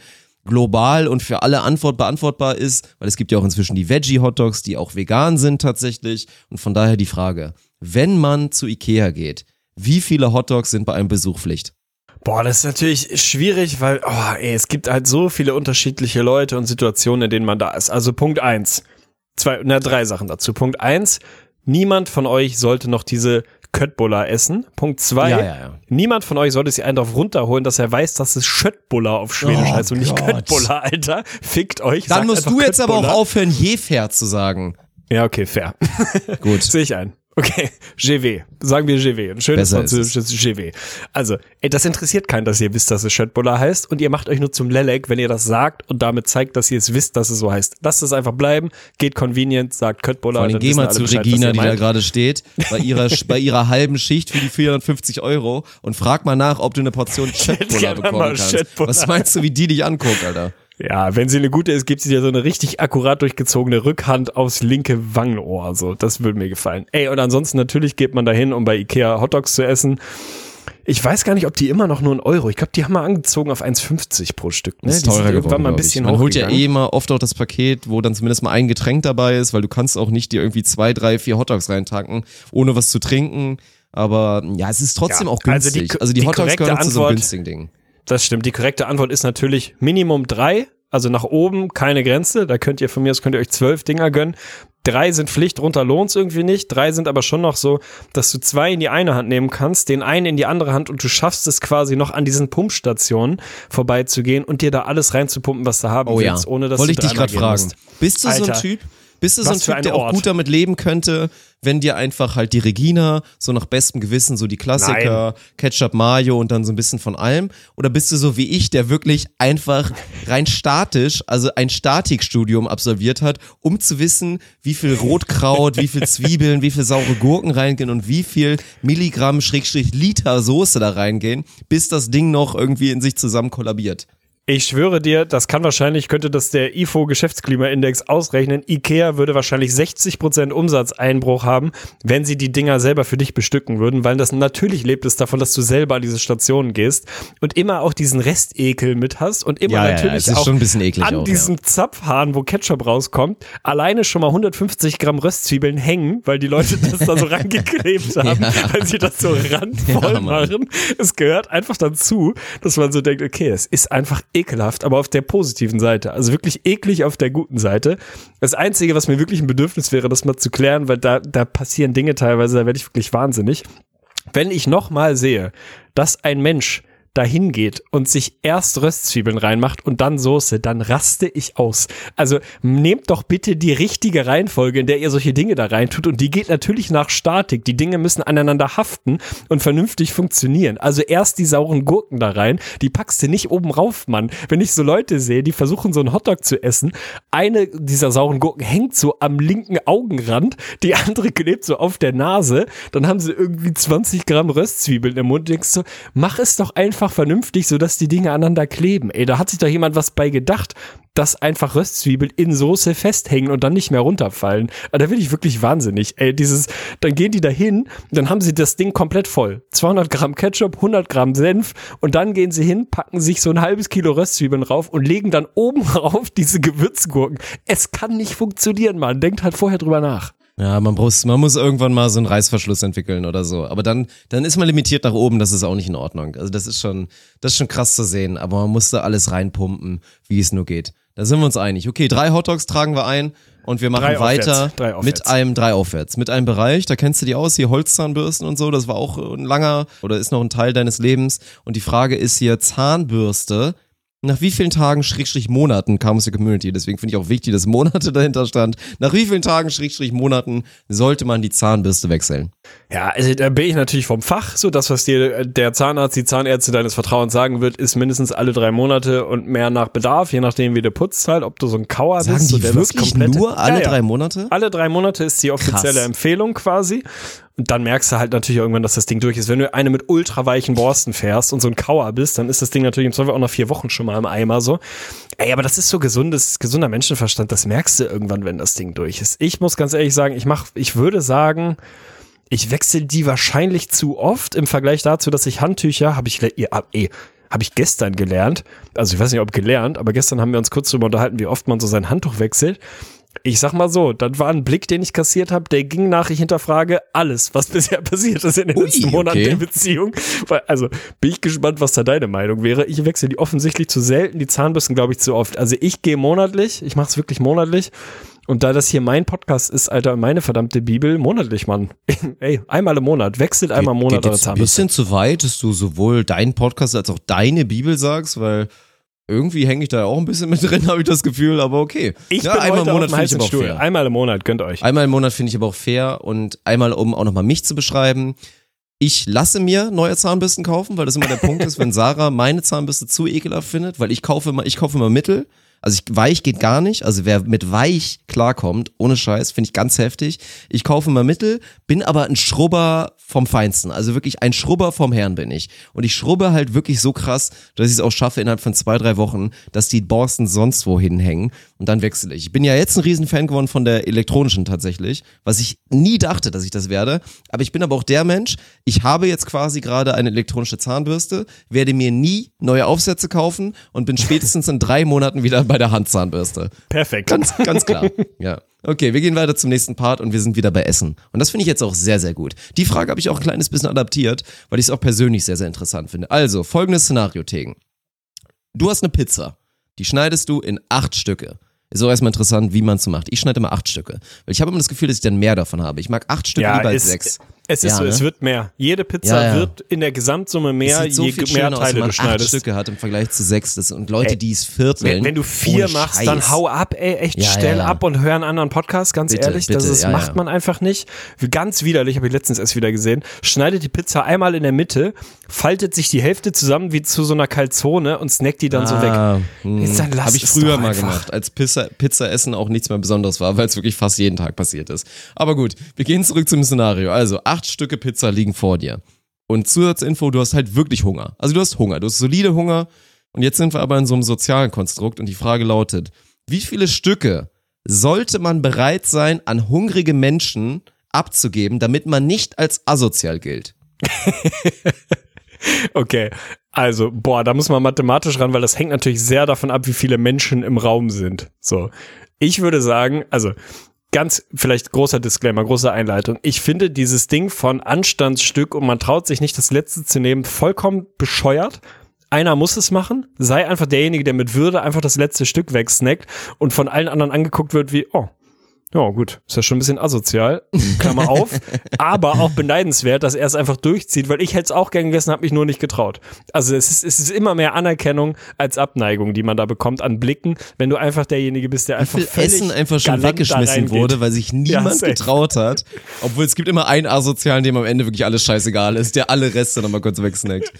global und für alle Antwort beantwortbar ist, weil es gibt ja auch inzwischen die Veggie-Hotdogs, die auch vegan sind tatsächlich. Und von daher die Frage, wenn man zu Ikea geht, wie viele Hotdogs sind bei einem Besuch Pflicht? Boah, das ist natürlich schwierig, weil oh, ey, es gibt halt so viele unterschiedliche Leute und Situationen, in denen man da ist. Also Punkt eins, zwei, na drei Sachen dazu. Punkt eins, niemand von euch sollte noch diese Köttbullar essen. Punkt zwei, Ja, ja, ja. niemand von euch sollte sich einen drauf runterholen, dass er weiß, dass es Schöttbullar auf Schwedisch Oh heißt und nicht Gott. Köttbullar, Alter. Fickt euch. Dann musst du jetzt aber auch aufhören, Jefer zu sagen. Ja, okay, fair. Gut. [LAUGHS] Sehe ich ein. Okay, [LAUGHS] GW. Sagen wir GW. Ein schönes Besser französisches GW. Also, ey, das interessiert keinen, dass ihr wisst, dass es Schöttbullar heißt und ihr macht euch nur zum Lelek, wenn ihr das sagt und damit zeigt, dass ihr es wisst, dass es so heißt. Lasst es einfach bleiben, geht convenient, sagt Köttbullar. Vor allem dann geh mal zu Bescheid, Regina, die da gerade steht, bei ihrer, [LAUGHS] bei ihrer halben Schicht für die 450 Euro und frag mal nach, ob du eine Portion [LAUGHS] gerne bekommen kannst. Was meinst du, wie die dich anguckt, Alter? Ja, wenn sie eine gute ist, gibt sie dir so eine richtig akkurat durchgezogene Rückhand aufs linke Wangenohr. So, das würde mir gefallen. Ey, und ansonsten natürlich geht man dahin, um bei Ikea Hotdogs zu essen. Ich weiß gar nicht, ob die immer noch nur einen Euro. Ich glaube, die haben mal angezogen auf 1,50 pro Stück. Ne? Das ist die sind teurer irgendwann geworden, mal ein bisschen Man holt ja eh immer oft auch das Paket, wo dann zumindest mal ein Getränk dabei ist, weil du kannst auch nicht dir irgendwie zwei, drei, vier Hotdogs reintanken, ohne was zu trinken. Aber ja, es ist trotzdem Ja, auch also die- günstig. Also die, die Hotdogs gehören zu so einem Antwort- günstigen Ding. Das stimmt. Die korrekte Antwort ist natürlich Minimum drei. Also nach oben keine Grenze. Da könnt ihr von mir aus könnt ihr euch zwölf Dinger gönnen. Drei sind Pflicht, runter lohnt's irgendwie nicht. Drei sind aber schon noch so, dass du zwei in die eine Hand nehmen kannst, den einen in die andere Hand und du schaffst es quasi noch an diesen Pumpstationen vorbeizugehen und dir da alles reinzupumpen, was du haben Oh ja, willst, ohne dass wollte du ich dich gerade fragen. musst. Bist du so Alter, ein Typ? Bist du so ein Typ, der auch gut damit leben könnte, wenn dir einfach halt die Regina so nach bestem Gewissen so die Klassiker, Ketchup, Mayo und dann so ein bisschen von allem? Oder bist du so wie ich, der wirklich einfach rein statisch, also ein Statikstudium absolviert hat, um zu wissen, wie viel Rotkraut, wie viel Zwiebeln, wie viel saure Gurken reingehen und wie viel Milligramm Schrägstrich Liter Soße da reingehen, bis das Ding noch irgendwie in sich zusammen kollabiert? Ich schwöre dir, das kann wahrscheinlich, könnte das der IFO Geschäftsklimaindex ausrechnen. Ikea würde wahrscheinlich 60% Umsatzeinbruch haben, wenn sie die Dinger selber für dich bestücken würden, weil das natürlich lebt es davon, dass du selber an diese Stationen gehst und immer auch diesen Restekel mit hast und immer Ja, ja, ja, natürlich ist auch an auch, diesem Zapfhahn, wo Ketchup rauskommt, alleine schon mal 150 Gramm Röstzwiebeln hängen, weil die Leute [LAUGHS] das da so rangeklebt haben, weil sie das so [LAUGHS] randvoll Ja, machen. Es gehört einfach dazu, dass man so denkt, okay, es ist einfach ekelhaft, aber auf der positiven Seite. Also wirklich eklig auf der guten Seite. Das Einzige, was mir wirklich ein Bedürfnis wäre, das mal zu klären, weil da, da passieren Dinge teilweise, da werde ich wirklich wahnsinnig. Wenn ich nochmal sehe, dass ein Mensch dahin geht und sich erst Röstzwiebeln reinmacht und dann Soße, dann raste ich aus. Also nehmt doch bitte die richtige Reihenfolge, in der ihr solche Dinge da reintut und die geht natürlich nach Statik. Die Dinge müssen aneinander haften und vernünftig funktionieren. Also erst die sauren Gurken da rein, die packst du nicht oben rauf, Mann. Wenn ich so Leute sehe, die versuchen so einen Hotdog zu essen, eine dieser sauren Gurken hängt so am linken Augenrand, die andere klebt so auf der Nase, dann haben sie irgendwie 20 Gramm Röstzwiebeln im Mund, denkst du, mach es doch einfach vernünftig, sodass die Dinge aneinander kleben. Ey, da hat sich doch jemand was bei gedacht, dass einfach Röstzwiebeln in Soße festhängen und dann nicht mehr runterfallen. Aber da bin ich wirklich wahnsinnig. Ey, dieses, dann gehen die da hin, dann haben sie das Ding komplett voll. 200 Gramm Ketchup, 100 Gramm Senf und dann gehen sie hin, packen sich so ein halbes Kilo Röstzwiebeln rauf und legen dann oben [LAUGHS] rauf diese Gewürzgurken. Es kann nicht funktionieren, Mann. Denkt halt vorher drüber nach. Ja, man muss, man muss irgendwann mal so einen Reißverschluss entwickeln oder so. Aber dann, dann ist man limitiert nach oben, das ist auch nicht in Ordnung. Also das ist schon, das ist schon krass zu sehen, aber man muss da alles reinpumpen, wie es nur geht. Da sind wir uns einig. Okay, drei Hotdogs tragen wir ein und wir machen Drei weiter aufwärts, mit einem drei aufwärts, mit einem Bereich, da kennst du die aus, hier Holzzahnbürsten und so, das war auch ein langer oder ist noch ein Teil deines Lebens. Und die Frage ist hier Zahnbürste. Nach wie vielen Tagen, Schrägstrich Monaten kam aus der Community, deswegen finde ich auch wichtig, dass Monate [LAUGHS] dahinter stand. Nach wie vielen Tagen, Schrägstrich Monaten sollte man die Zahnbürste wechseln? Ja, also da bin ich natürlich vom Fach. So das, was dir der Zahnarzt, die Zahnärzte deines Vertrauens sagen wird, ist mindestens alle drei Monate und mehr nach Bedarf, je nachdem wie du putzt halt, ob du so ein Kauer Sagen bist. so die der das wirklich nur alle Ja, ja. drei Monate? Alle drei Monate ist die offizielle Krass. Empfehlung quasi. Dann merkst du halt natürlich irgendwann, dass das Ding durch ist. Wenn du eine mit ultraweichen Borsten fährst und so ein Kauer bist, dann ist das Ding natürlich im Zweifel auch nach vier Wochen schon mal im Eimer so. Ey, aber das ist so gesundes, gesunder Menschenverstand. Das merkst du irgendwann, wenn das Ding durch ist. Ich muss ganz ehrlich sagen, ich mach, ich würde sagen, ich wechsle die wahrscheinlich zu oft im Vergleich dazu, dass ich Handtücher habe ich ah, eh, habe ich gestern gelernt. Also ich weiß nicht, ob gelernt, aber gestern haben wir uns kurz darüber unterhalten, wie oft man so sein Handtuch wechselt. Ich sag mal so, das war ein Blick, den ich kassiert habe, der ging nach, ich hinterfrage alles, was [LAUGHS] bisher passiert ist in den Ui, letzten Monaten okay. der Beziehung. Weil, also bin ich gespannt, was da deine Meinung wäre. Ich wechsle die offensichtlich zu selten, die Zahnbürsten glaube ich zu oft. Also ich gehe monatlich, ich mache es wirklich monatlich. Und da das hier mein Podcast ist, Alter, meine verdammte Bibel, monatlich, Mann. [LAUGHS] Ey, einmal im Monat, wechselt einmal im Monat geht eure jetzt ein Zahnbürste. bisschen zu weit, dass du sowohl deinen Podcast als auch deine Bibel sagst, weil irgendwie hänge ich da auch ein bisschen mit [LAUGHS] drin, habe ich das Gefühl, aber okay. Ich ja, bin einmal im Monat finde ich aber auch Stuhl. fair. Einmal im Monat, gönnt euch. Einmal im Monat finde ich aber auch fair und einmal, um auch nochmal mich zu beschreiben. Ich lasse mir neue Zahnbürsten kaufen, weil das immer der Punkt ist, wenn Sarah meine Zahnbürste zu ekelhaft findet, weil ich kaufe immer, ich kaufe immer Mittel. Also ich, weich geht gar nicht. Also wer mit weich klarkommt, ohne Scheiß, finde ich ganz heftig. Ich kaufe immer Mittel, bin aber ein Schrubber vom Feinsten. Also wirklich ein Schrubber vom Herrn bin ich. Und ich schrubbe halt wirklich so krass, dass ich es auch schaffe innerhalb von zwei, drei Wochen, dass die Borsten sonst wohin hängen. Und dann wechsle ich. Ich bin ja jetzt ein Riesenfan geworden von der elektronischen tatsächlich, was ich nie dachte, dass ich das werde. Aber ich bin aber auch der Mensch, ich habe jetzt quasi gerade eine elektronische Zahnbürste, werde mir nie neue Aufsätze kaufen und bin spätestens in drei Monaten wieder bei der Handzahnbürste. Perfekt. Ganz, ganz klar. [LAUGHS] Ja. Okay, wir gehen weiter zum nächsten Part und wir sind wieder bei Essen. Und das finde ich jetzt auch sehr, sehr gut. Die Frage habe ich auch ein kleines bisschen adaptiert, weil ich es auch persönlich sehr, sehr interessant finde. Also, folgendes Szenario, Tegen. Du hast eine Pizza. Die schneidest du in acht Stücke. Ist auch erstmal interessant, wie man es so macht. Ich schneide immer acht Stücke. Weil ich habe immer das Gefühl, dass ich dann mehr davon habe. Ich mag acht Stücke Ja, lieber als sechs. Es ist Ja, so, ne? es wird mehr. Jede Pizza Ja, ja. wird in der Gesamtsumme mehr, so je mehr schöner aus, wenn Teile man du acht schneidest. Stücke hat im Vergleich zu sechs. Das, und Leute, Ey, die es vierteln. Wenn, wenn du vier machst, Scheiß. dann hau ab, ey, echt stell ab und hör einen anderen Podcast, ganz Bitte, ehrlich, das bitte, ist, ja, macht man einfach nicht. Ganz widerlich, habe ich letztens erst wieder gesehen. Schneidet die Pizza einmal in der Mitte, faltet sich die Hälfte zusammen wie zu so einer Calzone und snackt die dann so weg. Ah, hm. Jetzt dann lass Habe ich früher mal einfach. gemacht, als Pizza, Pizza essen auch nichts mehr Besonderes war, weil es wirklich fast jeden Tag passiert ist. Aber gut, wir gehen zurück zum Szenario. Also, acht Stücke Pizza liegen vor dir. Und Zusatzinfo, du hast halt wirklich Hunger. Also du hast Hunger, du hast solide Hunger. Und jetzt sind wir aber in so einem sozialen Konstrukt und die Frage lautet, wie viele Stücke sollte man bereit sein, an hungrige Menschen abzugeben, damit man nicht als asozial gilt? [LAUGHS] Okay, also, boah, da muss man mathematisch ran, weil das hängt natürlich sehr davon ab, wie viele Menschen im Raum sind. So. Ich würde sagen, also, ganz, vielleicht großer Disclaimer, große Einleitung. Ich finde dieses Ding von Anstandsstück und man traut sich nicht das letzte zu nehmen, vollkommen bescheuert. Einer muss es machen, sei einfach derjenige, der mit Würde einfach das letzte Stück wegsnackt und von allen anderen angeguckt wird wie, oh, ja, gut. Ist ja schon ein bisschen asozial, Klammer auf. aber auch beneidenswert, dass er es einfach durchzieht, weil ich hätte es auch gern gegessen, habe mich nur nicht getraut. Also es ist, es ist immer mehr Anerkennung als Abneigung, die man da bekommt an Blicken, wenn du einfach derjenige bist, der einfach Wie viel Essen einfach schon weggeschmissen wurde, weil sich niemand safe. getraut hat. Obwohl es gibt immer einen Asozialen, dem am Ende wirklich alles scheißegal ist, der alle Reste nochmal kurz wegsnackt.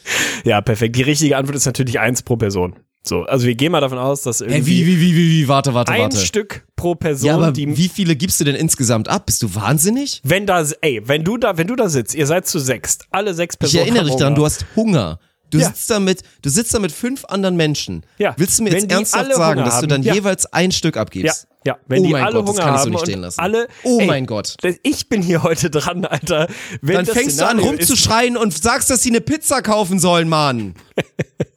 Ja, perfekt. Die richtige Antwort ist natürlich eins pro Person. So, also wir gehen mal davon aus, dass irgendwie Ey, wie, wie, wie, wie, wie, warte, warte, ein warte. Stück pro Person, ja, aber die wie viele gibst du denn insgesamt ab? Bist du wahnsinnig? wenn da, ey, wenn du da, wenn du da sitzt, ihr seid zu sechst, alle sechs Ich Personen. erinnere haben dich daran, du hast Hunger. Du Ja. sitzt da mit, du sitzt da mit fünf anderen Menschen. Ja. Willst du mir Wenn jetzt ernsthaft sagen, Hunger dass du haben, dann ja. jeweils ein Stück Ja, abgibst? ja, wenn Oh die mein alle Gott, das Hunger kann ich so haben nicht stehen lassen. alle, Oh ey, mein Gott. das- Ich bin hier heute dran, Alter. Wenn Dann das fängst du an Szenario rumzuschreien und sagst, dass sie eine Pizza kaufen sollen, Mann. [LAUGHS]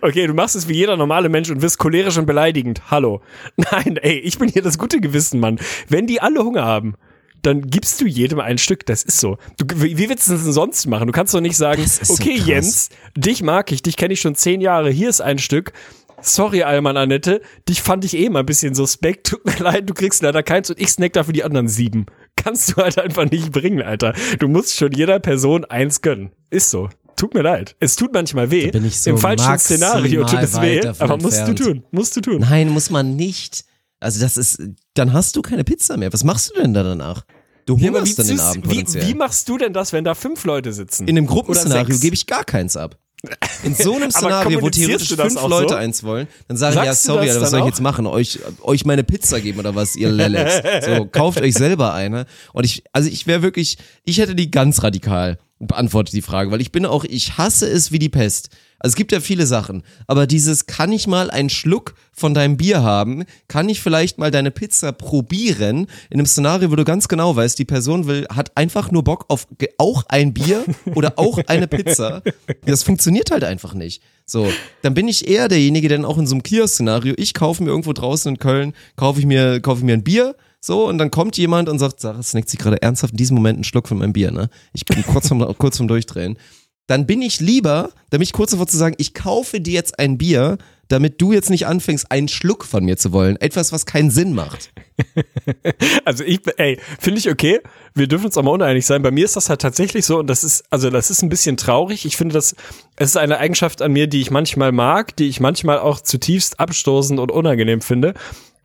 Okay, du machst es wie jeder normale Mensch und wirst cholerisch und beleidigend. Hallo. [LAUGHS] Nein, ey, ich bin hier das gute Gewissen, Mann. Wenn die alle Hunger haben, dann gibst du jedem ein Stück. Das ist so. Du, wie willst du das denn sonst machen? Du kannst doch nicht sagen, so okay, krass. Jens, dich mag ich, dich kenne ich schon zehn Jahre, hier ist ein Stück. Sorry, Alman Annette, dich fand ich eh mal ein bisschen suspekt. Tut mir [LAUGHS] leid, du kriegst leider keins und ich snack dafür die anderen sieben. Kannst du halt einfach nicht bringen, Alter. Du musst schon jeder Person eins gönnen. Ist so. Tut mir leid. Es tut manchmal weh. bin ich so Im falschen Szenario tut es weh, aber musst entfernt. du tun. Musst du tun. Nein, muss man nicht. Also das ist, dann hast du keine Pizza mehr. Was machst du denn da danach? Du Ja, hungerst dann den Abend wie, wie machst du denn das, wenn da fünf Leute sitzen? In einem Gruppenszenario gebe ich gar keins ab. In so einem [LAUGHS] Szenario, wo theoretisch fünf Leute so? eins wollen, dann sagen die, ja, sorry, Alter, was soll ich jetzt machen? Euch, euch meine Pizza geben oder was, ihr Lelex? So, kauft euch selber eine. Und ich, also ich wäre wirklich, ich hätte die ganz radikal beantwortet, die Frage, weil ich bin auch, ich hasse es wie die Pest. Also es gibt ja viele Sachen, aber dieses, kann ich mal einen Schluck von deinem Bier haben? Kann ich vielleicht mal deine Pizza probieren? In einem Szenario, wo du ganz genau weißt, die Person will, hat einfach nur Bock auf auch ein Bier oder auch eine Pizza. Das funktioniert halt einfach nicht. So, dann bin ich eher derjenige, der dann auch in so einem Kiosk-Szenario, ich kaufe mir irgendwo draußen in Köln, kaufe ich mir, kaufe ich mir ein Bier, so, und dann kommt jemand und sagt, Sarah snackt sich gerade ernsthaft in diesem Moment einen Schluck von meinem Bier, ne? Ich bin kurz vom, [LAUGHS] kurz vom Durchdrehen. Dann bin ich lieber, da bin ich kurz davor zu sagen, ich kaufe dir jetzt ein Bier, damit du jetzt nicht anfängst, einen Schluck von mir zu wollen. Etwas, was keinen Sinn macht. [LAUGHS] Also ich, ey, finde ich okay. Wir dürfen uns auch mal uneinig sein. Bei mir ist das halt tatsächlich so und das ist, also das ist ein bisschen traurig. Ich finde das, es ist eine Eigenschaft an mir, die ich manchmal mag, die ich manchmal auch zutiefst abstoßend und unangenehm finde.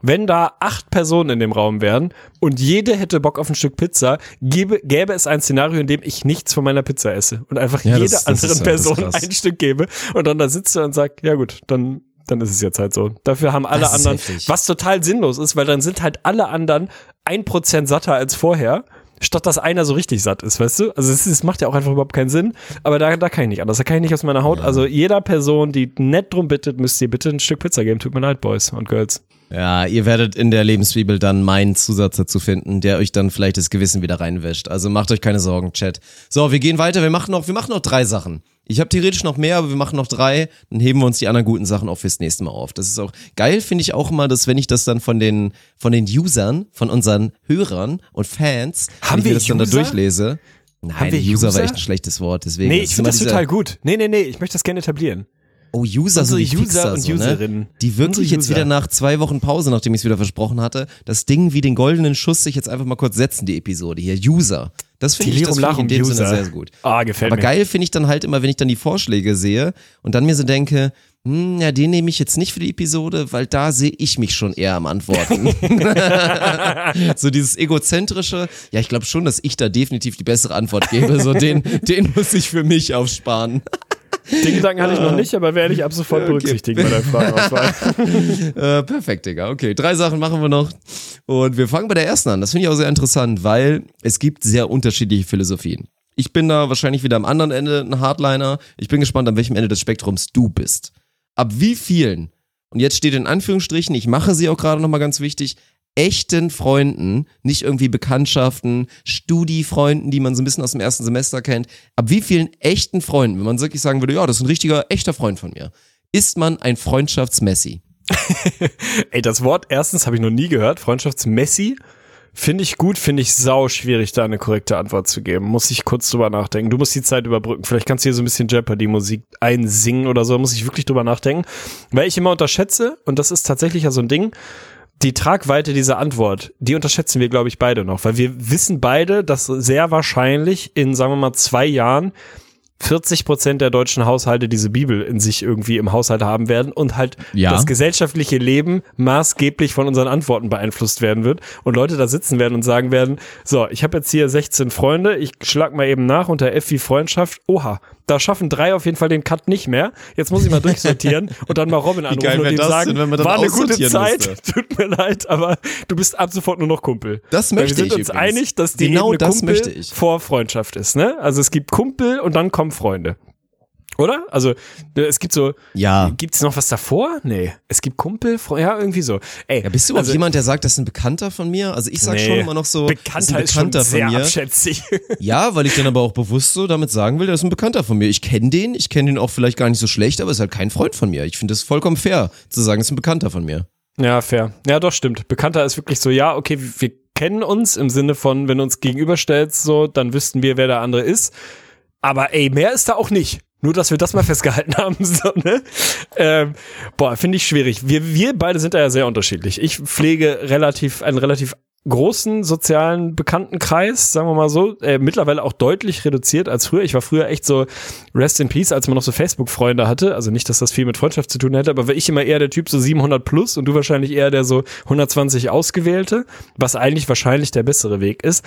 Wenn da acht Personen in dem Raum wären und jede hätte Bock auf ein Stück Pizza, gäbe, gäbe es ein Szenario, in dem ich nichts von meiner Pizza esse und einfach Ja, jeder das- das anderen Person ein Stück gebe und dann da sitze und sag, ja gut, dann dann ist es jetzt halt so. Dafür haben alle anderen, heftig. was total sinnlos ist, weil dann sind halt alle anderen ein Prozent satter als vorher, statt dass einer so richtig satt ist, weißt du? Also es, es macht ja auch einfach überhaupt keinen Sinn, aber da, da kann ich nicht anders, da kann ich nicht aus meiner Haut. Also jeder Person, die nett drum bittet, müsst ihr bitte ein Stück Pizza geben. Tut mir leid, Boys und Girls. Ja, ihr werdet in der Lebensbibel dann meinen Zusatz dazu finden, der euch dann vielleicht das Gewissen wieder reinwäscht. Also macht euch keine Sorgen, Chat. So, wir gehen weiter. Wir machen noch, wir machen noch drei Sachen. Ich habe theoretisch noch mehr, aber wir machen noch drei. Dann heben wir uns die anderen guten Sachen auch fürs nächste Mal auf. Das ist auch geil, finde ich auch immer, dass wenn ich das dann von den von den Usern, von unseren Hörern und Fans, Haben wenn ich wir das dann da User? durchlese. Nein, wir User, User? war echt ein schlechtes Wort. Deswegen. Nee, ich finde das total gut. Nee, nee, nee, ich möchte das gerne etablieren. Oh, User, so Unsere wie User Fixer, und so, Userinnen. Ne? Die wirklich Unsere jetzt User. wieder nach zwei Wochen Pause, nachdem ich es wieder versprochen hatte, das Ding wie den goldenen Schuss sich jetzt einfach mal kurz setzen, die Episode hier. User. Das finde ich, das find ich in dem Sinne User. sehr, sehr gut. Ah, gefällt Aber mir. geil finde ich dann halt immer, wenn ich dann die Vorschläge sehe und dann mir so denke, hm, ja, den nehme ich jetzt nicht für die Episode, weil da sehe ich mich schon eher am Antworten. [LAUGHS] [LAUGHS] so dieses egozentrische, ja, ich glaube schon, dass ich da definitiv die bessere Antwort gebe. So den, den muss ich für mich aufsparen. Den Gedanken hatte ich noch nicht, aber werde ich ab sofort berücksichtigen bei der Frageauswahl. [LAUGHS] Äh, perfekt, Digga. Okay, drei Sachen machen wir noch. Und wir fangen bei der ersten an. Das finde ich auch sehr interessant, weil es gibt sehr unterschiedliche Philosophien. Ich bin da wahrscheinlich wieder am anderen Ende ein Hardliner. Ich bin gespannt, an welchem Ende des Spektrums du bist. ab wie vielen, und jetzt steht in Anführungsstrichen, ich mache sie auch gerade nochmal ganz wichtig, echten Freunden, nicht irgendwie Bekanntschaften, Studi-Freunden, die man so ein bisschen aus dem ersten Semester kennt, ab wie vielen echten Freunden, wenn man wirklich sagen würde, ja, das ist ein richtiger, echter Freund von mir, ist man ein Freundschaftsmessi? [LAUGHS] Ey, das Wort erstens habe ich noch nie gehört, Freundschaftsmessi. Finde ich gut, finde ich sau schwierig, da eine korrekte Antwort zu geben. Muss ich kurz drüber nachdenken. Du musst die Zeit überbrücken. Vielleicht kannst du hier so ein bisschen Jeopardy-Musik einsingen oder so. Muss ich wirklich drüber nachdenken. Weil ich immer unterschätze, und das ist tatsächlich ja so ein Ding, die Tragweite dieser Antwort, die unterschätzen wir, glaube ich, beide noch. Weil wir wissen beide, dass sehr wahrscheinlich in, sagen wir mal, zwei Jahren 40 Prozent der deutschen Haushalte diese Bibel in sich irgendwie im Haushalt haben werden und halt Ja. das gesellschaftliche Leben maßgeblich von unseren Antworten beeinflusst werden wird und Leute da sitzen werden und sagen werden, so, ich habe jetzt hier 16 Freunde, ich schlag mal eben nach unter F wie Freundschaft, oha, da schaffen drei auf jeden Fall den Cut nicht mehr, jetzt muss ich mal [LAUGHS] durchsortieren und dann mal Robin anrufen geil und ihm sagen, denn, war eine gute Zeit, müsste? [LAUGHS] tut mir leid, aber du bist ab sofort nur noch Kumpel. Das möchte wir sind ich uns übrigens. einig, dass die Genau Ebene das Kumpel möchte ich. vor Freundschaft ist, ne? Also es gibt Kumpel und dann kommen Freunde. Oder? Also äh, es gibt so, Ja. gibt's noch was davor? Nee. Es gibt Kumpel, Fre ja, irgendwie so. Ey, Ja, bist du also, jemand, der sagt, das ist ein Bekannter von mir? Also ich sag schon immer noch so, das ist Bekannter ein ist schon Bekannter sehr von mir. abschätzig. [LAUGHS] Ja, weil ich dann aber auch bewusst so damit sagen will, das ist ein Bekannter von mir. Ich kenne den, ich kenne den auch vielleicht gar nicht so schlecht, aber ist halt kein Freund von mir. Ich finde es vollkommen fair, zu sagen, es ist ein Bekannter von mir. ja, fair. Ja, doch, stimmt. Bekannter ist wirklich so, ja, okay, wir- wir kennen uns im Sinne von, wenn du uns gegenüberstellst, so, dann wüssten wir, wer der andere ist. Aber ey, mehr ist da auch nicht. Nur, dass wir das mal festgehalten [LAUGHS] haben. So, ne? ähm, boah, finde ich schwierig. Wir, wir beide sind da ja sehr unterschiedlich. Ich pflege relativ, einen relativ großen sozialen Bekanntenkreis, sagen wir mal so, äh, mittlerweile auch deutlich reduziert als früher. Ich war früher echt so Rest in Peace, als man noch so Facebook-Freunde hatte. Also nicht, dass das viel mit Freundschaft zu tun hätte, aber war ich immer eher der Typ so 700 plus und du wahrscheinlich eher der so 120 Ausgewählte, was eigentlich wahrscheinlich der bessere Weg ist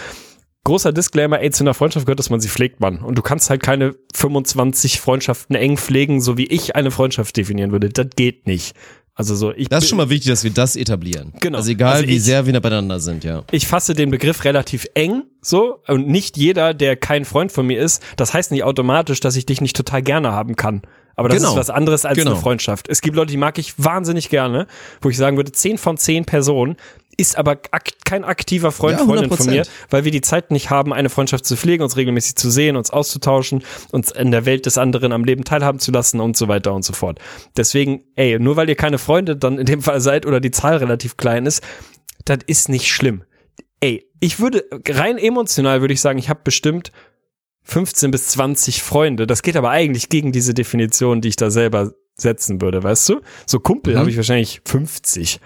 großer Disclaimer, ey, zu einer Freundschaft gehört, dass man sie pflegt, Mann. Und du kannst halt keine 25 Freundschaften eng pflegen, so wie ich eine Freundschaft definieren würde. Das geht nicht. Also so, ich, Das ist schon mal wichtig, dass wir das etablieren. Genau. Also egal, Also wie ich- sehr wir beieinander sind, ja. ich fasse den Begriff relativ eng, so. Und nicht jeder, der kein Freund von mir ist, das heißt nicht automatisch, dass ich dich nicht total gerne haben kann. Aber das Genau. ist was anderes als Genau. eine Freundschaft. Es gibt Leute, die mag ich wahnsinnig gerne, wo ich sagen würde, 10 von 10 Personen ist aber ak kein aktiver Freund, Ja, Freundin von mir, 100%. weil wir die Zeit nicht haben, eine Freundschaft zu pflegen, uns regelmäßig zu sehen, uns auszutauschen, uns in der Welt des anderen am Leben teilhaben zu lassen und so weiter und so fort. Deswegen, ey, nur weil ihr keine Freunde dann in dem Fall seid oder die Zahl relativ klein ist, das ist nicht schlimm. Ey, ich würde, rein emotional würde ich sagen, ich habe bestimmt 15 bis 20 Freunde. Das geht aber eigentlich gegen diese Definition, die ich da selber setzen würde, weißt du? So Kumpel Mhm. habe ich wahrscheinlich 50.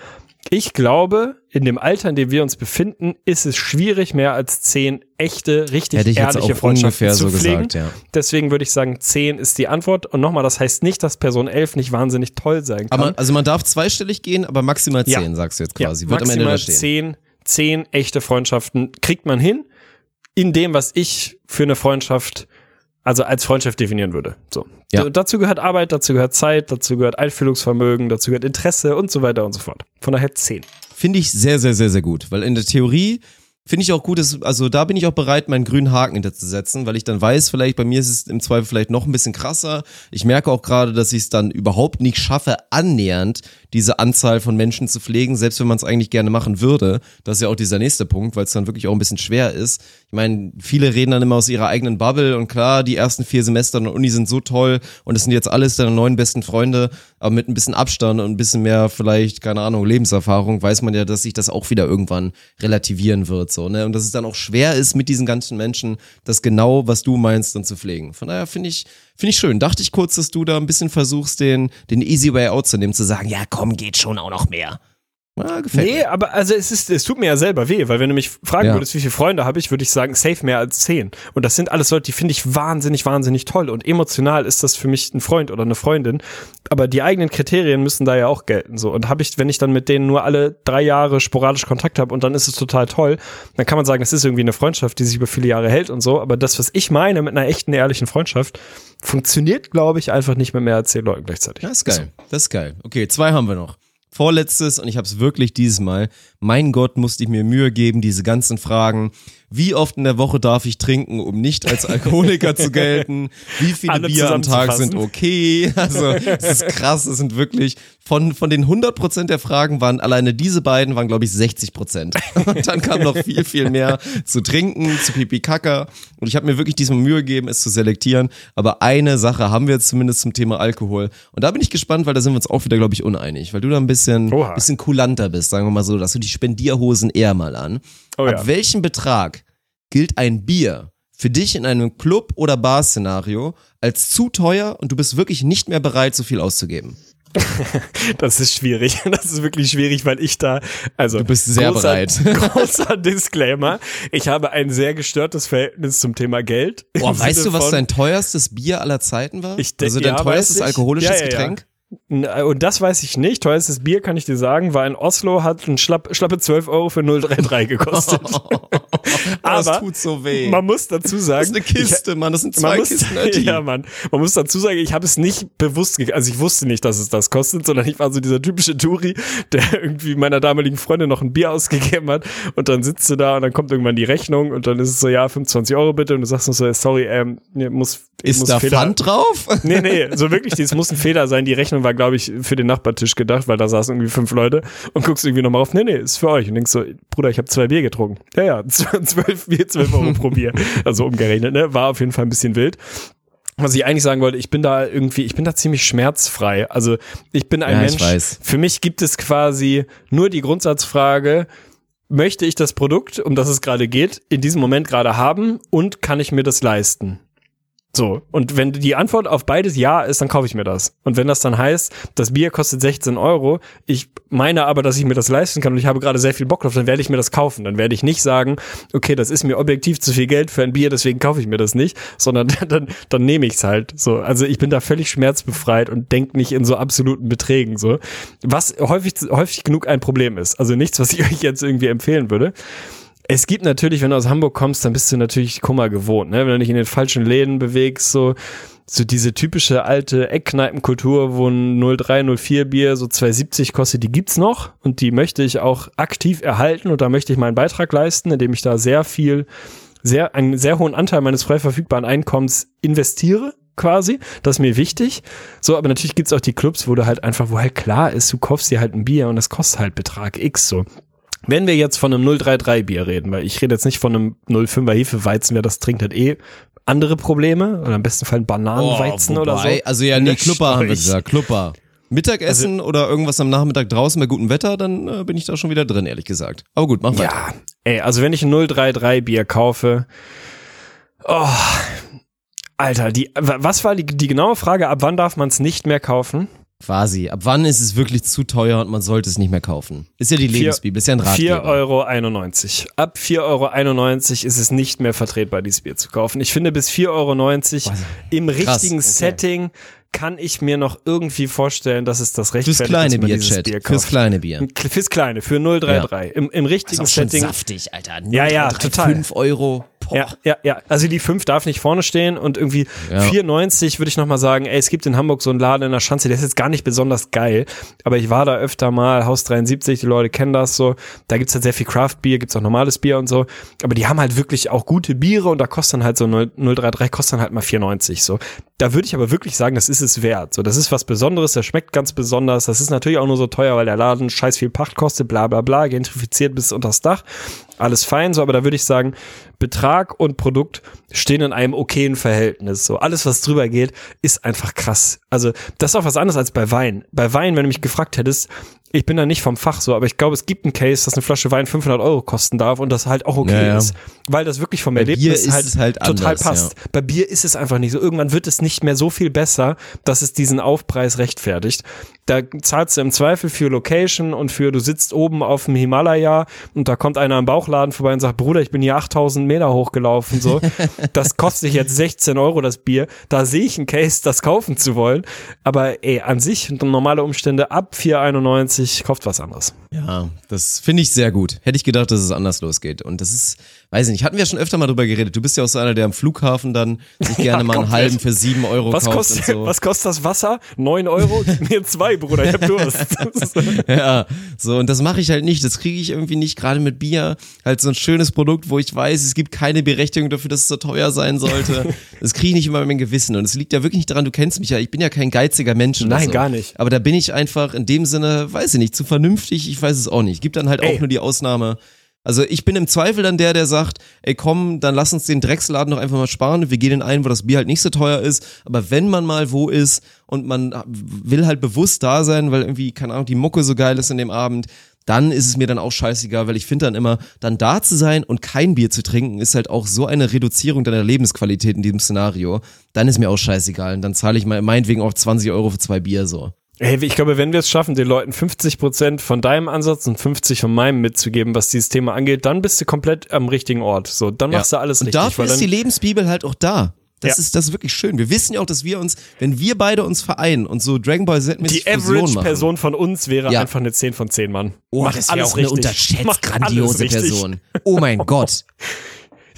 Ich glaube, in dem Alter, in dem wir uns befinden, ist es schwierig, mehr als 10 echte, richtig Hätte ich jetzt ehrliche auch Freundschaften ungefähr zu so pflegen. gesagt, ja. Deswegen würde ich sagen, 10 ist die Antwort. Und nochmal, das heißt nicht, dass Person 11 nicht wahnsinnig toll sein kann. Aber, also man darf zweistellig gehen, aber maximal Ja. zehn, sagst du jetzt Ja, quasi. Wird am Ende da maximal stehen. zehn, zehn echte Freundschaften kriegt man hin, in dem, was ich für eine Freundschaft, also als Freundschaft definieren würde. So. Ja. Dazu gehört Arbeit, dazu gehört Zeit, dazu gehört Einfühlungsvermögen, dazu gehört Interesse und so weiter und so fort. Von daher zehn. Finde ich sehr, sehr, sehr, sehr gut. Weil in der Theorie finde ich auch gut, dass, also da bin ich auch bereit, meinen grünen Haken hinterzusetzen, weil ich dann weiß, vielleicht bei mir ist es im Zweifel vielleicht noch ein bisschen krasser. Ich merke auch gerade, dass ich es dann überhaupt nicht schaffe, annähernd diese Anzahl von Menschen zu pflegen, selbst wenn man es eigentlich gerne machen würde. Das ist ja auch dieser nächste Punkt, weil es dann wirklich auch ein bisschen schwer ist. Ich meine, viele reden dann immer aus ihrer eigenen Bubble und klar, die ersten vier Semester an der Uni sind so toll und es sind jetzt alles deine neuen besten Freunde, aber mit ein bisschen Abstand und ein bisschen mehr vielleicht, keine Ahnung, Lebenserfahrung, weiß man ja, dass sich das auch wieder irgendwann relativieren wird, so, ne? Und dass es dann auch schwer ist, mit diesen ganzen Menschen das genau, was du meinst, dann zu pflegen. Von daher finde ich, finde ich schön. Dachte ich kurz, dass du da ein bisschen versuchst, den, den easy way out zu nehmen, zu sagen, ja, komm, geht schon auch noch mehr. Ja, gefällt Nee, mir. aber also es ist, es tut mir ja selber weh, weil wenn du mich fragen Ja. würdest, wie viele Freunde habe ich, würde ich sagen, safe mehr als zehn. Und das sind alles Leute, die finde ich wahnsinnig, wahnsinnig toll. Und emotional ist das für mich ein Freund oder eine Freundin. Aber die eigenen Kriterien müssen da ja auch gelten. So. Und habe ich, wenn ich dann mit denen nur alle drei Jahre sporadisch Kontakt habe und dann ist es total toll, dann kann man sagen, es ist irgendwie eine Freundschaft, die sich über viele Jahre hält und so. Aber das, was ich meine mit einer echten, ehrlichen Freundschaft, funktioniert, glaube ich, einfach nicht mit mehr als zehn Leuten gleichzeitig. Das ist geil. Das ist geil. Okay, zwei haben wir noch. Vorletztes und ich habe es wirklich dieses Mal. Mein Gott, musste ich mir Mühe geben, diese ganzen Fragen. Wie oft in der Woche darf ich trinken, um nicht als Alkoholiker zu gelten? Wie viele Alle Bier am Tag sind okay? Also, es ist krass. Es sind wirklich, von, von den 100 Prozent der Fragen waren alleine diese beiden waren, glaube ich, 60 Prozent. [LAUGHS] Und dann kam noch viel, viel mehr zu trinken, zu Pipi Kaka. Und ich habe mir wirklich diesmal Mühe gegeben, es zu selektieren. Aber eine Sache haben wir jetzt zumindest zum Thema Alkohol. Und da bin ich gespannt, weil da sind wir uns auch wieder, glaube ich, uneinig. Weil du da ein bisschen, Oha. bisschen kulanter bist, sagen wir mal so, dass du die Spendierhosen eher mal an. Oh Ab ja. welchem Betrag gilt ein Bier für dich in einem Club- oder Bar-Szenario als zu teuer und du bist wirklich nicht mehr bereit, so viel auszugeben? [LAUGHS] Das ist schwierig. [LAUGHS] Das ist wirklich schwierig, weil ich da, also. Du bist sehr großer, bereit. [LAUGHS] Großer Disclaimer. Ich habe ein sehr gestörtes Verhältnis zum Thema Geld. Boah, weißt Sinne du, was dein teuerstes Bier aller Zeiten war? Ich denk- also dein ja, teuerstes alkoholisches ja, ja. Getränk? Und das weiß ich nicht. Teuerstes Bier, kann ich dir sagen, war in Oslo, hat ein schlapp, schlappe 12 Euro für 033 gekostet. [LAUGHS] das Aber tut so weh. Man muss dazu sagen. das ist eine Kiste, Mann. Das sind Ich, zwei muss, Kisten. [LAUGHS] Alter. ja, Mann. Man muss dazu sagen, ich habe es nicht bewusst, also ich wusste nicht, dass es das kostet, sondern ich war so dieser typische Touri, der [LAUGHS] irgendwie meiner damaligen Freundin noch ein Bier ausgegeben hat und dann sitzt du da und dann kommt irgendwann die Rechnung und dann ist es so, ja, 25 Euro bitte und du sagst noch so, sorry, ähm, muss, Ist muss da Fehler- Pfand drauf? Nee, nee, so wirklich, es muss ein Fehler sein. Die Rechnung war, glaube ich, für den Nachbartisch gedacht, weil da saßen irgendwie fünf Leute und guckst irgendwie nochmal auf, nee, nee, ist für euch. Und denkst so, Bruder, ich habe zwei Bier getrunken. Ja, ja, [LAUGHS] zwölf Bier, zwölf Euro pro Bier. Also umgerechnet, ne? War auf jeden Fall ein bisschen wild. Was ich eigentlich sagen wollte, ich bin da irgendwie, ich bin da ziemlich schmerzfrei. Also ich bin ein Ja, Mensch. weiß. Für mich gibt es quasi nur die Grundsatzfrage, möchte ich das Produkt, um das es gerade geht, in diesem Moment gerade haben und kann ich mir das leisten? So, und wenn die Antwort auf beides ja ist, dann kaufe ich mir das. Und wenn das dann heißt, das Bier kostet 16 Euro, ich meine aber, dass ich mir das leisten kann und ich habe gerade sehr viel Bock drauf, dann werde ich mir das kaufen. Dann werde ich nicht sagen, okay, das ist mir objektiv zu viel Geld für ein Bier, deswegen kaufe ich mir das nicht, sondern [LAUGHS] dann, dann nehme ich es halt. So, also ich bin da völlig schmerzbefreit und denke nicht in so absoluten Beträgen. So, was häufig, häufig genug ein Problem ist. Also nichts, was ich [LAUGHS] euch jetzt irgendwie empfehlen würde. Es gibt natürlich, wenn du aus Hamburg kommst, dann bist du natürlich Kummer gewohnt, ne? Wenn du dich in den falschen Läden bewegst, so, so diese typische alte Eckkneipenkultur, wo ein 03, 04 Bier so 2,70 kostet, die gibt's noch und die möchte ich auch aktiv erhalten und da möchte ich meinen Beitrag leisten, indem ich da sehr viel, sehr, einen sehr hohen Anteil meines frei verfügbaren Einkommens investiere quasi. Das ist mir wichtig. So, aber natürlich gibt's auch die Clubs, wo du halt einfach, wo halt klar ist, du kaufst dir halt ein Bier und das kostet halt Betrag X so. Wenn wir jetzt von einem 033 Bier reden, weil ich rede jetzt nicht von einem 05er Hefeweizen, wer das trinkt, hat eh andere Probleme oder im besten Fall ein Bananenweizen Oh, oder so. Also ja, nee, Klupper haben wir gesagt, Klupper. Mittagessen Also oder irgendwas am Nachmittag draußen bei gutem Wetter, dann äh, bin ich da schon wieder drin, ehrlich gesagt. Aber gut, mach weiter. Ja, ey, also wenn ich ein 033 Bier kaufe, oh, Alter, die, wa- was war die, die genaue Frage, ab wann darf man es nicht mehr kaufen? Quasi. Ab wann ist es wirklich zu teuer und man sollte es nicht mehr kaufen? Ist ja die Lebensbibel, ist ja ein Ratgeber. 4,91 Euro. Ab 4,91 Euro ist es nicht mehr vertretbar, dieses Bier zu kaufen. Ich finde, bis 4,90 Euro im richtigen okay. Setting kann ich mir noch irgendwie vorstellen, dass es das Fürs rechtfertigt, kleine Bier, Chat. Bier Fürs kauft. kleine Bier. Fürs kleine, für 033. Im, Im richtigen Setting. saftig, Alter. Ja, ja, 0,33, total. 5 Euro. Boah. Ja, ja, ja. Also die 5 darf nicht vorne stehen und irgendwie Ja. 4,90 würde ich nochmal sagen, ey, es gibt in Hamburg so einen Laden in der Schanze, der ist jetzt gar nicht besonders geil, aber ich war da öfter mal, Haus 73, die Leute kennen das so, da gibt's halt sehr viel Craft-Bier, gibt's auch normales Bier und so, aber die haben halt wirklich auch gute Biere und da kostet dann halt so 0, 033, kostet dann halt mal 4,90 so. Da würde ich aber wirklich sagen, das ist es wert. So, das ist was Besonderes, das schmeckt ganz besonders, das ist natürlich auch nur so teuer, weil der Laden scheiß viel Pacht kostet, bla bla bla, gentrifiziert bis unters Dach, alles fein, so, aber da würde ich sagen, Betrag und Produkt stehen in einem okayen Verhältnis. So alles, was drüber geht, ist einfach krass. Also das ist auch was anderes als bei Wein. Bei Wein, wenn du mich gefragt hättest, ich bin da nicht vom Fach so, aber ich glaube, es gibt einen Case, dass eine Flasche Wein 500 Euro kosten darf und das halt auch okay Ja, ja. ist, weil das wirklich vom Bei Bier Erlebnis ist halt, es halt total anders, passt. Bei Bier ist es einfach nicht so. Irgendwann wird es nicht mehr so viel besser, dass es diesen Aufpreis rechtfertigt. Da zahlst du im Zweifel für Location und für du sitzt oben auf dem Himalaya und da kommt einer am Bauchladen vorbei und sagt, Bruder, ich bin hier 8000 Meter hochgelaufen, so. [LAUGHS] Das kostet jetzt 16 Euro das Bier. Da sehe ich einen Case, das kaufen zu wollen. Aber ey, an sich, unter normale Umstände ab 4,91 kauft was anderes. Ja, das finde ich sehr gut. Hätte ich gedacht, dass es anders losgeht. Und das ist, weiß ich nicht, hatten wir schon öfter mal drüber geredet. Du bist ja auch so einer, der am Flughafen dann sich [LAUGHS] gerne mal einen halben für sieben Euro Was kauft kostet, so. [LAUGHS] was kostet das Wasser? Neun Euro? [LAUGHS] Mir zwei, Bruder, ich hab Durst. Ja, so, und das mache ich halt nicht. Das kriege ich irgendwie nicht, gerade mit Bier. Halt so ein schönes Produkt, wo ich weiß, es gibt keine Berechtigung dafür, dass es so teuer sein sollte. Das kriege ich nicht immer mit meinem Gewissen. Und es liegt ja wirklich nicht daran, du kennst mich ja, ich bin ja kein geiziger Mensch. Nein, so. gar nicht. Aber da bin ich einfach in dem Sinne, weiß ich nicht, zu vernünftig, ich weiß es auch nicht. Gibt dann halt Ey. auch nur die Ausnahme. Also ich bin im Zweifel dann der, der sagt, ey komm, dann lass uns den Drecksladen noch einfach mal sparen. Wir gehen in einen, wo das Bier halt nicht so teuer ist. Aber wenn man mal wo ist und man will halt bewusst da sein, weil irgendwie, keine Ahnung, die Mucke so geil ist in dem Abend, dann ist es mir dann auch scheißegal, weil ich finde dann immer, dann da zu sein und kein Bier zu trinken, ist halt auch so eine Reduzierung deiner Lebensqualität in diesem Szenario. Dann ist mir auch scheißegal. Und dann zahle ich mal meinetwegen auch 20 Euro für zwei Bier so. Hey, ich glaube, wenn wir es schaffen, den Leuten 50% von deinem Ansatz und 50 von meinem mitzugeben, was dieses Thema angeht, dann bist du komplett am richtigen Ort. So, dann machst du alles und richtig. dafür weil ist die Lebensbibel halt auch da. Das Ja. ist das ist wirklich schön. Wir wissen ja auch, dass wir uns, wenn wir beide uns vereinen und so Dragon Ball Z mit die Average-Person von uns wäre Ja. einfach eine 10 von 10 Mann. Oh, Macht das wäre alles auch eine richtig. unterschätzt Macht grandiose. Person. Oh mein [LAUGHS] Gott.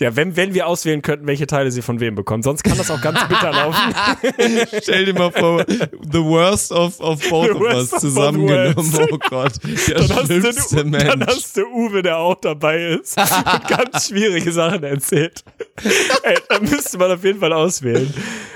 Ja, wenn, wenn wir auswählen könnten, welche Teile sie von wem bekommen. Sonst kann das auch ganz bitter [LAUGHS] laufen. Stell dir mal vor, the worst of, of both The of us zusammengenommen. Oh Gott, der Dann hast, schlimmste du, Mensch. dann hast du Uwe, der auch dabei ist und ganz schwierige Sachen erzählt. ey, dann müsste man auf jeden Fall auswählen.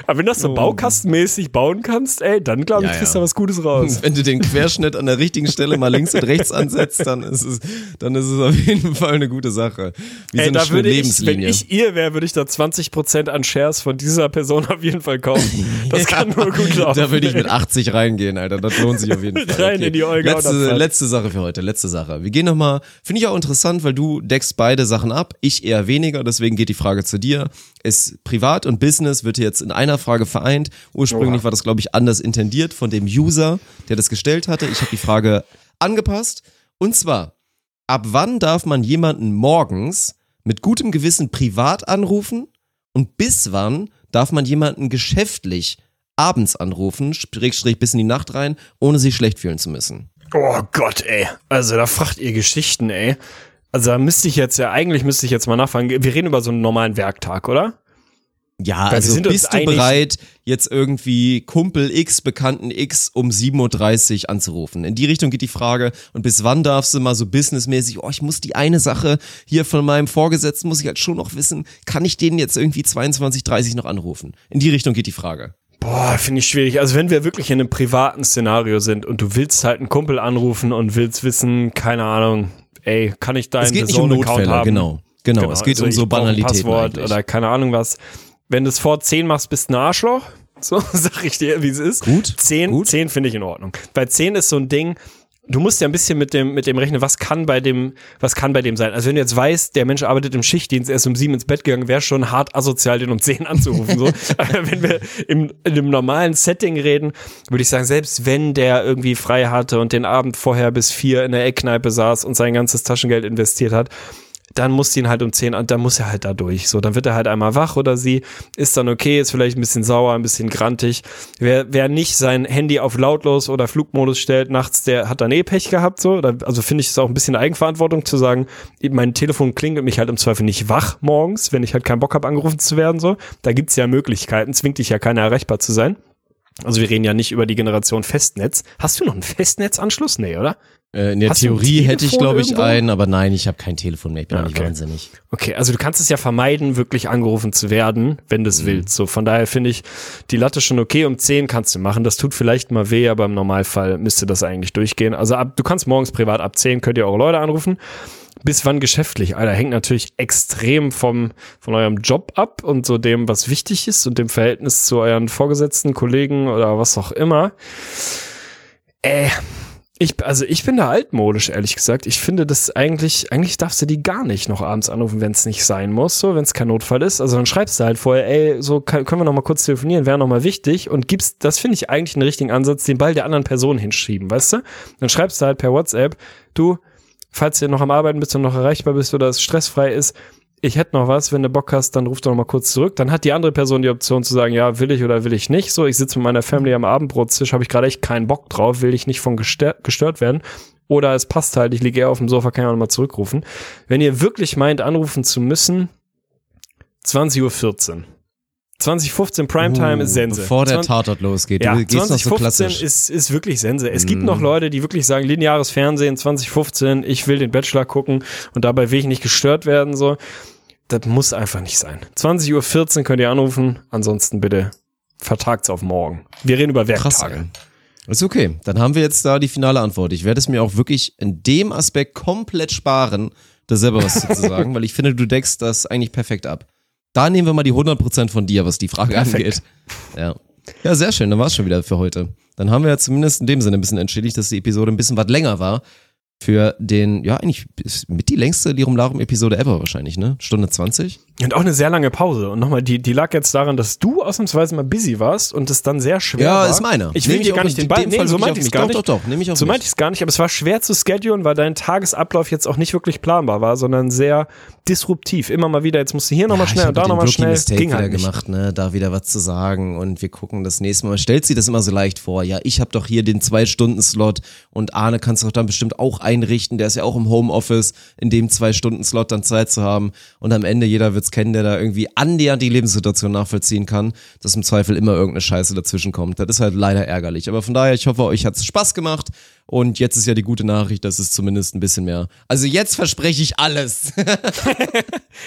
Aber wenn du das so baukastenmäßig bauen kannst, ey, dann glaube ich, Oh. Ja, kriegst ja. du was Gutes raus. Wenn du den Querschnitt an der richtigen Stelle mal links und rechts ansetzt, dann ist es, dann ist es auf jeden Fall eine gute Sache. Wie so Ey, eine da würde ich, wenn ich ihr wäre, würde ich da 20% an Shares von dieser Person auf jeden Fall kaufen. [LAUGHS] Das kann nur gut laufen. Da würde ich mit 80 reingehen, Alter. Das lohnt sich auf jeden [LAUGHS] Fall. Rein in die Olga letzte, letzte Sache für heute, letzte Sache. Wir gehen nochmal, finde ich auch interessant, weil du deckst beide Sachen ab. Ich eher weniger, deswegen geht die Frage zu dir. Ist Privat und Business wird jetzt in einer Frage vereint. Ursprünglich war das, glaube ich, anders intendiert von dem User, der das gestellt hatte. Ich habe die Frage angepasst. Und zwar, ab wann darf man jemanden morgens mit gutem Gewissen privat anrufen und bis wann darf man jemanden geschäftlich abends anrufen, Schrägstrich bis in die Nacht rein, ohne sich schlecht fühlen zu müssen? Oh Gott, ey. Also da fragt ihr Geschichten, ey. Also da müsste ich jetzt ja, eigentlich müsste ich jetzt mal nachfragen. Wir reden über so einen normalen Werktag, oder? Ja, wir also bist du einig- bereit, jetzt irgendwie Kumpel X, Bekannten X um 7.30 Uhr anzurufen? In die Richtung geht die Frage. Und bis wann darfst du mal so businessmäßig, oh, ich muss die eine Sache hier von meinem Vorgesetzten, muss ich halt schon noch wissen, kann ich den jetzt irgendwie 22.30 noch anrufen? In die Richtung geht die Frage. Boah, finde ich schwierig. Also wenn wir wirklich in einem privaten Szenario sind und du willst halt einen Kumpel anrufen und willst wissen, keine Ahnung, ey, kann ich deinen es geht nicht um haben? genau. Genau, es geht also um so Banalitäten Passwort eigentlich. oder keine Ahnung was. Wenn du es vor 10 machst, bist du ein Arschloch. [LAUGHS] So sag ich dir, wie es ist. Gut, 10, gut. 10 finde ich in Ordnung. Bei 10 ist so ein Ding, du musst ja ein bisschen mit dem, mit dem rechnen, was kann bei dem, was kann bei dem sein. Also wenn du jetzt weißt, der Mensch arbeitet im Schichtdienst, er ist um 7 ins Bett gegangen, wäre schon hart asozial, den um 10 anzurufen. So. [LAUGHS] Wenn wir im, in einem normalen Setting reden, würde ich sagen, selbst wenn der irgendwie frei hatte und den Abend vorher bis 4 in der Eckkneipe saß und sein ganzes Taschengeld investiert hat, dann muss die ihn halt um 10 an, dann muss er halt da durch. So, dann wird er halt einmal wach oder sie, ist dann okay, ist vielleicht ein bisschen sauer, ein bisschen grantig. Wer, wer nicht sein Handy auf lautlos oder Flugmodus stellt nachts, der hat dann eh Pech gehabt, so. Oder, also finde ich es auch ein bisschen Eigenverantwortung zu sagen, mein Telefon klingelt mich halt im Zweifel nicht wach morgens, wenn ich halt keinen Bock habe, angerufen zu werden, so. Da gibt's ja Möglichkeiten, zwingt dich ja keiner erreichbar zu sein. Also wir reden ja nicht über die Generation Festnetz. Hast du noch einen Festnetzanschluss? Nee, oder? Äh, in der Hast Theorie hätte ich, glaube ich, irgendwo? einen, aber nein, ich habe kein Telefon mehr. Ich bin nicht okay. wahnsinnig. Okay, also du kannst es ja vermeiden, wirklich angerufen zu werden, wenn du es willst. So, von daher finde ich die Latte schon okay. Um 10 kannst du machen. Das tut vielleicht mal weh, aber im Normalfall müsste das eigentlich durchgehen. Also ab, du kannst morgens privat ab 10 könnt ihr eure Leute anrufen. Bis wann geschäftlich? Alter, hängt natürlich extrem vom, von eurem Job ab und so dem, was wichtig ist und dem Verhältnis zu euren Vorgesetzten, Kollegen oder was auch immer. Äh, ich, also ich bin da altmodisch, ehrlich gesagt. Ich finde das eigentlich, eigentlich darfst du die gar nicht noch abends anrufen, wenn es nicht sein muss, so, wenn es kein Notfall ist. Also dann schreibst du halt vorher, ey, so kann, können wir noch mal kurz telefonieren, wäre noch mal wichtig und gibst, das finde ich eigentlich einen richtigen Ansatz, den Ball der anderen Person hinschieben, weißt du? Dann schreibst du halt per WhatsApp, du, falls du noch am Arbeiten bist und noch erreichbar bist oder es stressfrei ist, ich hätte noch was, wenn du Bock hast, dann ruf doch noch mal kurz zurück. Dann hat die andere Person die Option zu sagen, ja, will ich oder will ich nicht. So, ich sitze mit meiner Family am Abendbrottisch, habe ich gerade echt keinen Bock drauf, will ich nicht von gestört, gestört werden. oder es passt halt, ich liege eher auf dem Sofa, kann ich auch nochmal zurückrufen. Wenn ihr wirklich meint, anrufen zu müssen, 20.14 Uhr. 2015 Primetime Uh, ist Sense. Bevor der 20 Tatort losgeht. ja, du gehst noch so 2015 klassisch. ist, ist wirklich Sense. Es gibt noch Leute, die wirklich sagen, lineares Fernsehen 2015, ich will den Bachelor gucken und dabei will ich nicht gestört werden. So, Das muss einfach nicht sein. 20.14 Uhr könnt ihr anrufen, ansonsten bitte vertagt's auf morgen. Wir reden über Werktage. Ist okay. Dann haben wir jetzt da die finale Antwort. Ich werde es mir auch wirklich in dem Aspekt komplett sparen, da selber was zu [LAUGHS] sagen, weil ich finde, du deckst das eigentlich perfekt ab. Da nehmen wir mal die 100% von dir, was die Frage Perfekt. angeht. Ja. Ja, sehr schön. Dann war's schon wieder für heute. Dann haben wir ja zumindest in dem Sinne ein bisschen entschädigt, dass die Episode ein bisschen was länger war. Für den, ja, eigentlich mit die längste Lirum Larum Episode ever wahrscheinlich, ne? Stunde 20? Und auch eine sehr lange Pause. Und nochmal, die, die lag jetzt daran, dass du ausnahmsweise mal busy warst und es dann sehr schwer war. Ja, ist meiner. Ich will dir gar nicht den Ball. Nee, so meinte ich es gar Doch, nicht. doch, doch, nehme ich So meinte ich es gar nicht, aber es war schwer zu schedulen, weil dein Tagesablauf jetzt auch nicht wirklich planbar war, sondern sehr disruptiv. Immer mal wieder, jetzt musst du hier nochmal Ja, schnell und da nochmal schnell. Mistake Ging wieder halt gemacht, ne? Da wieder was zu sagen und wir gucken das nächste Mal. Stellt sie das immer so leicht vor. Ja, ich habe doch hier den Zwei-Stunden-Slot und Arne kannst doch dann bestimmt auch einrichten. Der ist ja auch im Homeoffice, in dem Zwei-Stunden-Slot dann Zeit zu haben. Und am Ende jeder wird's kennen, der da irgendwie annähernd die Lebenssituation nachvollziehen kann, dass im Zweifel immer irgendeine Scheiße dazwischen kommt. Das ist halt leider ärgerlich. Aber von daher, ich hoffe, euch hat's Spaß gemacht. Und jetzt ist ja die gute Nachricht, dass es zumindest ein bisschen mehr. Also jetzt verspreche ich alles. [LAUGHS]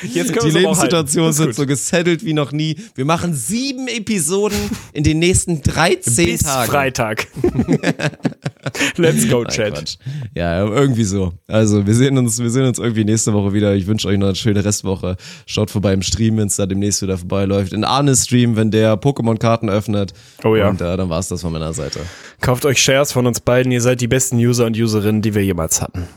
Jetzt Die. Lebenssituation sind so gesettelt wie noch nie. Wir machen sieben Episoden in den nächsten 13 Bis Tagen. Freitag. [LAUGHS] Let's go, Nein, Chat. Quatsch. Ja, irgendwie so. Also wir sehen uns, wir sehen uns irgendwie nächste Woche wieder. Ich wünsche euch noch eine schöne Restwoche. Schaut vorbei im Stream, wenn es da demnächst wieder vorbeiläuft. In Arnes Stream, wenn der Pokémon-Karten öffnet. Oh ja. Und äh, dann war's das von meiner Seite. Kauft euch Shares von uns beiden. Ihr seid die besten User und Userinnen, die wir jemals hatten.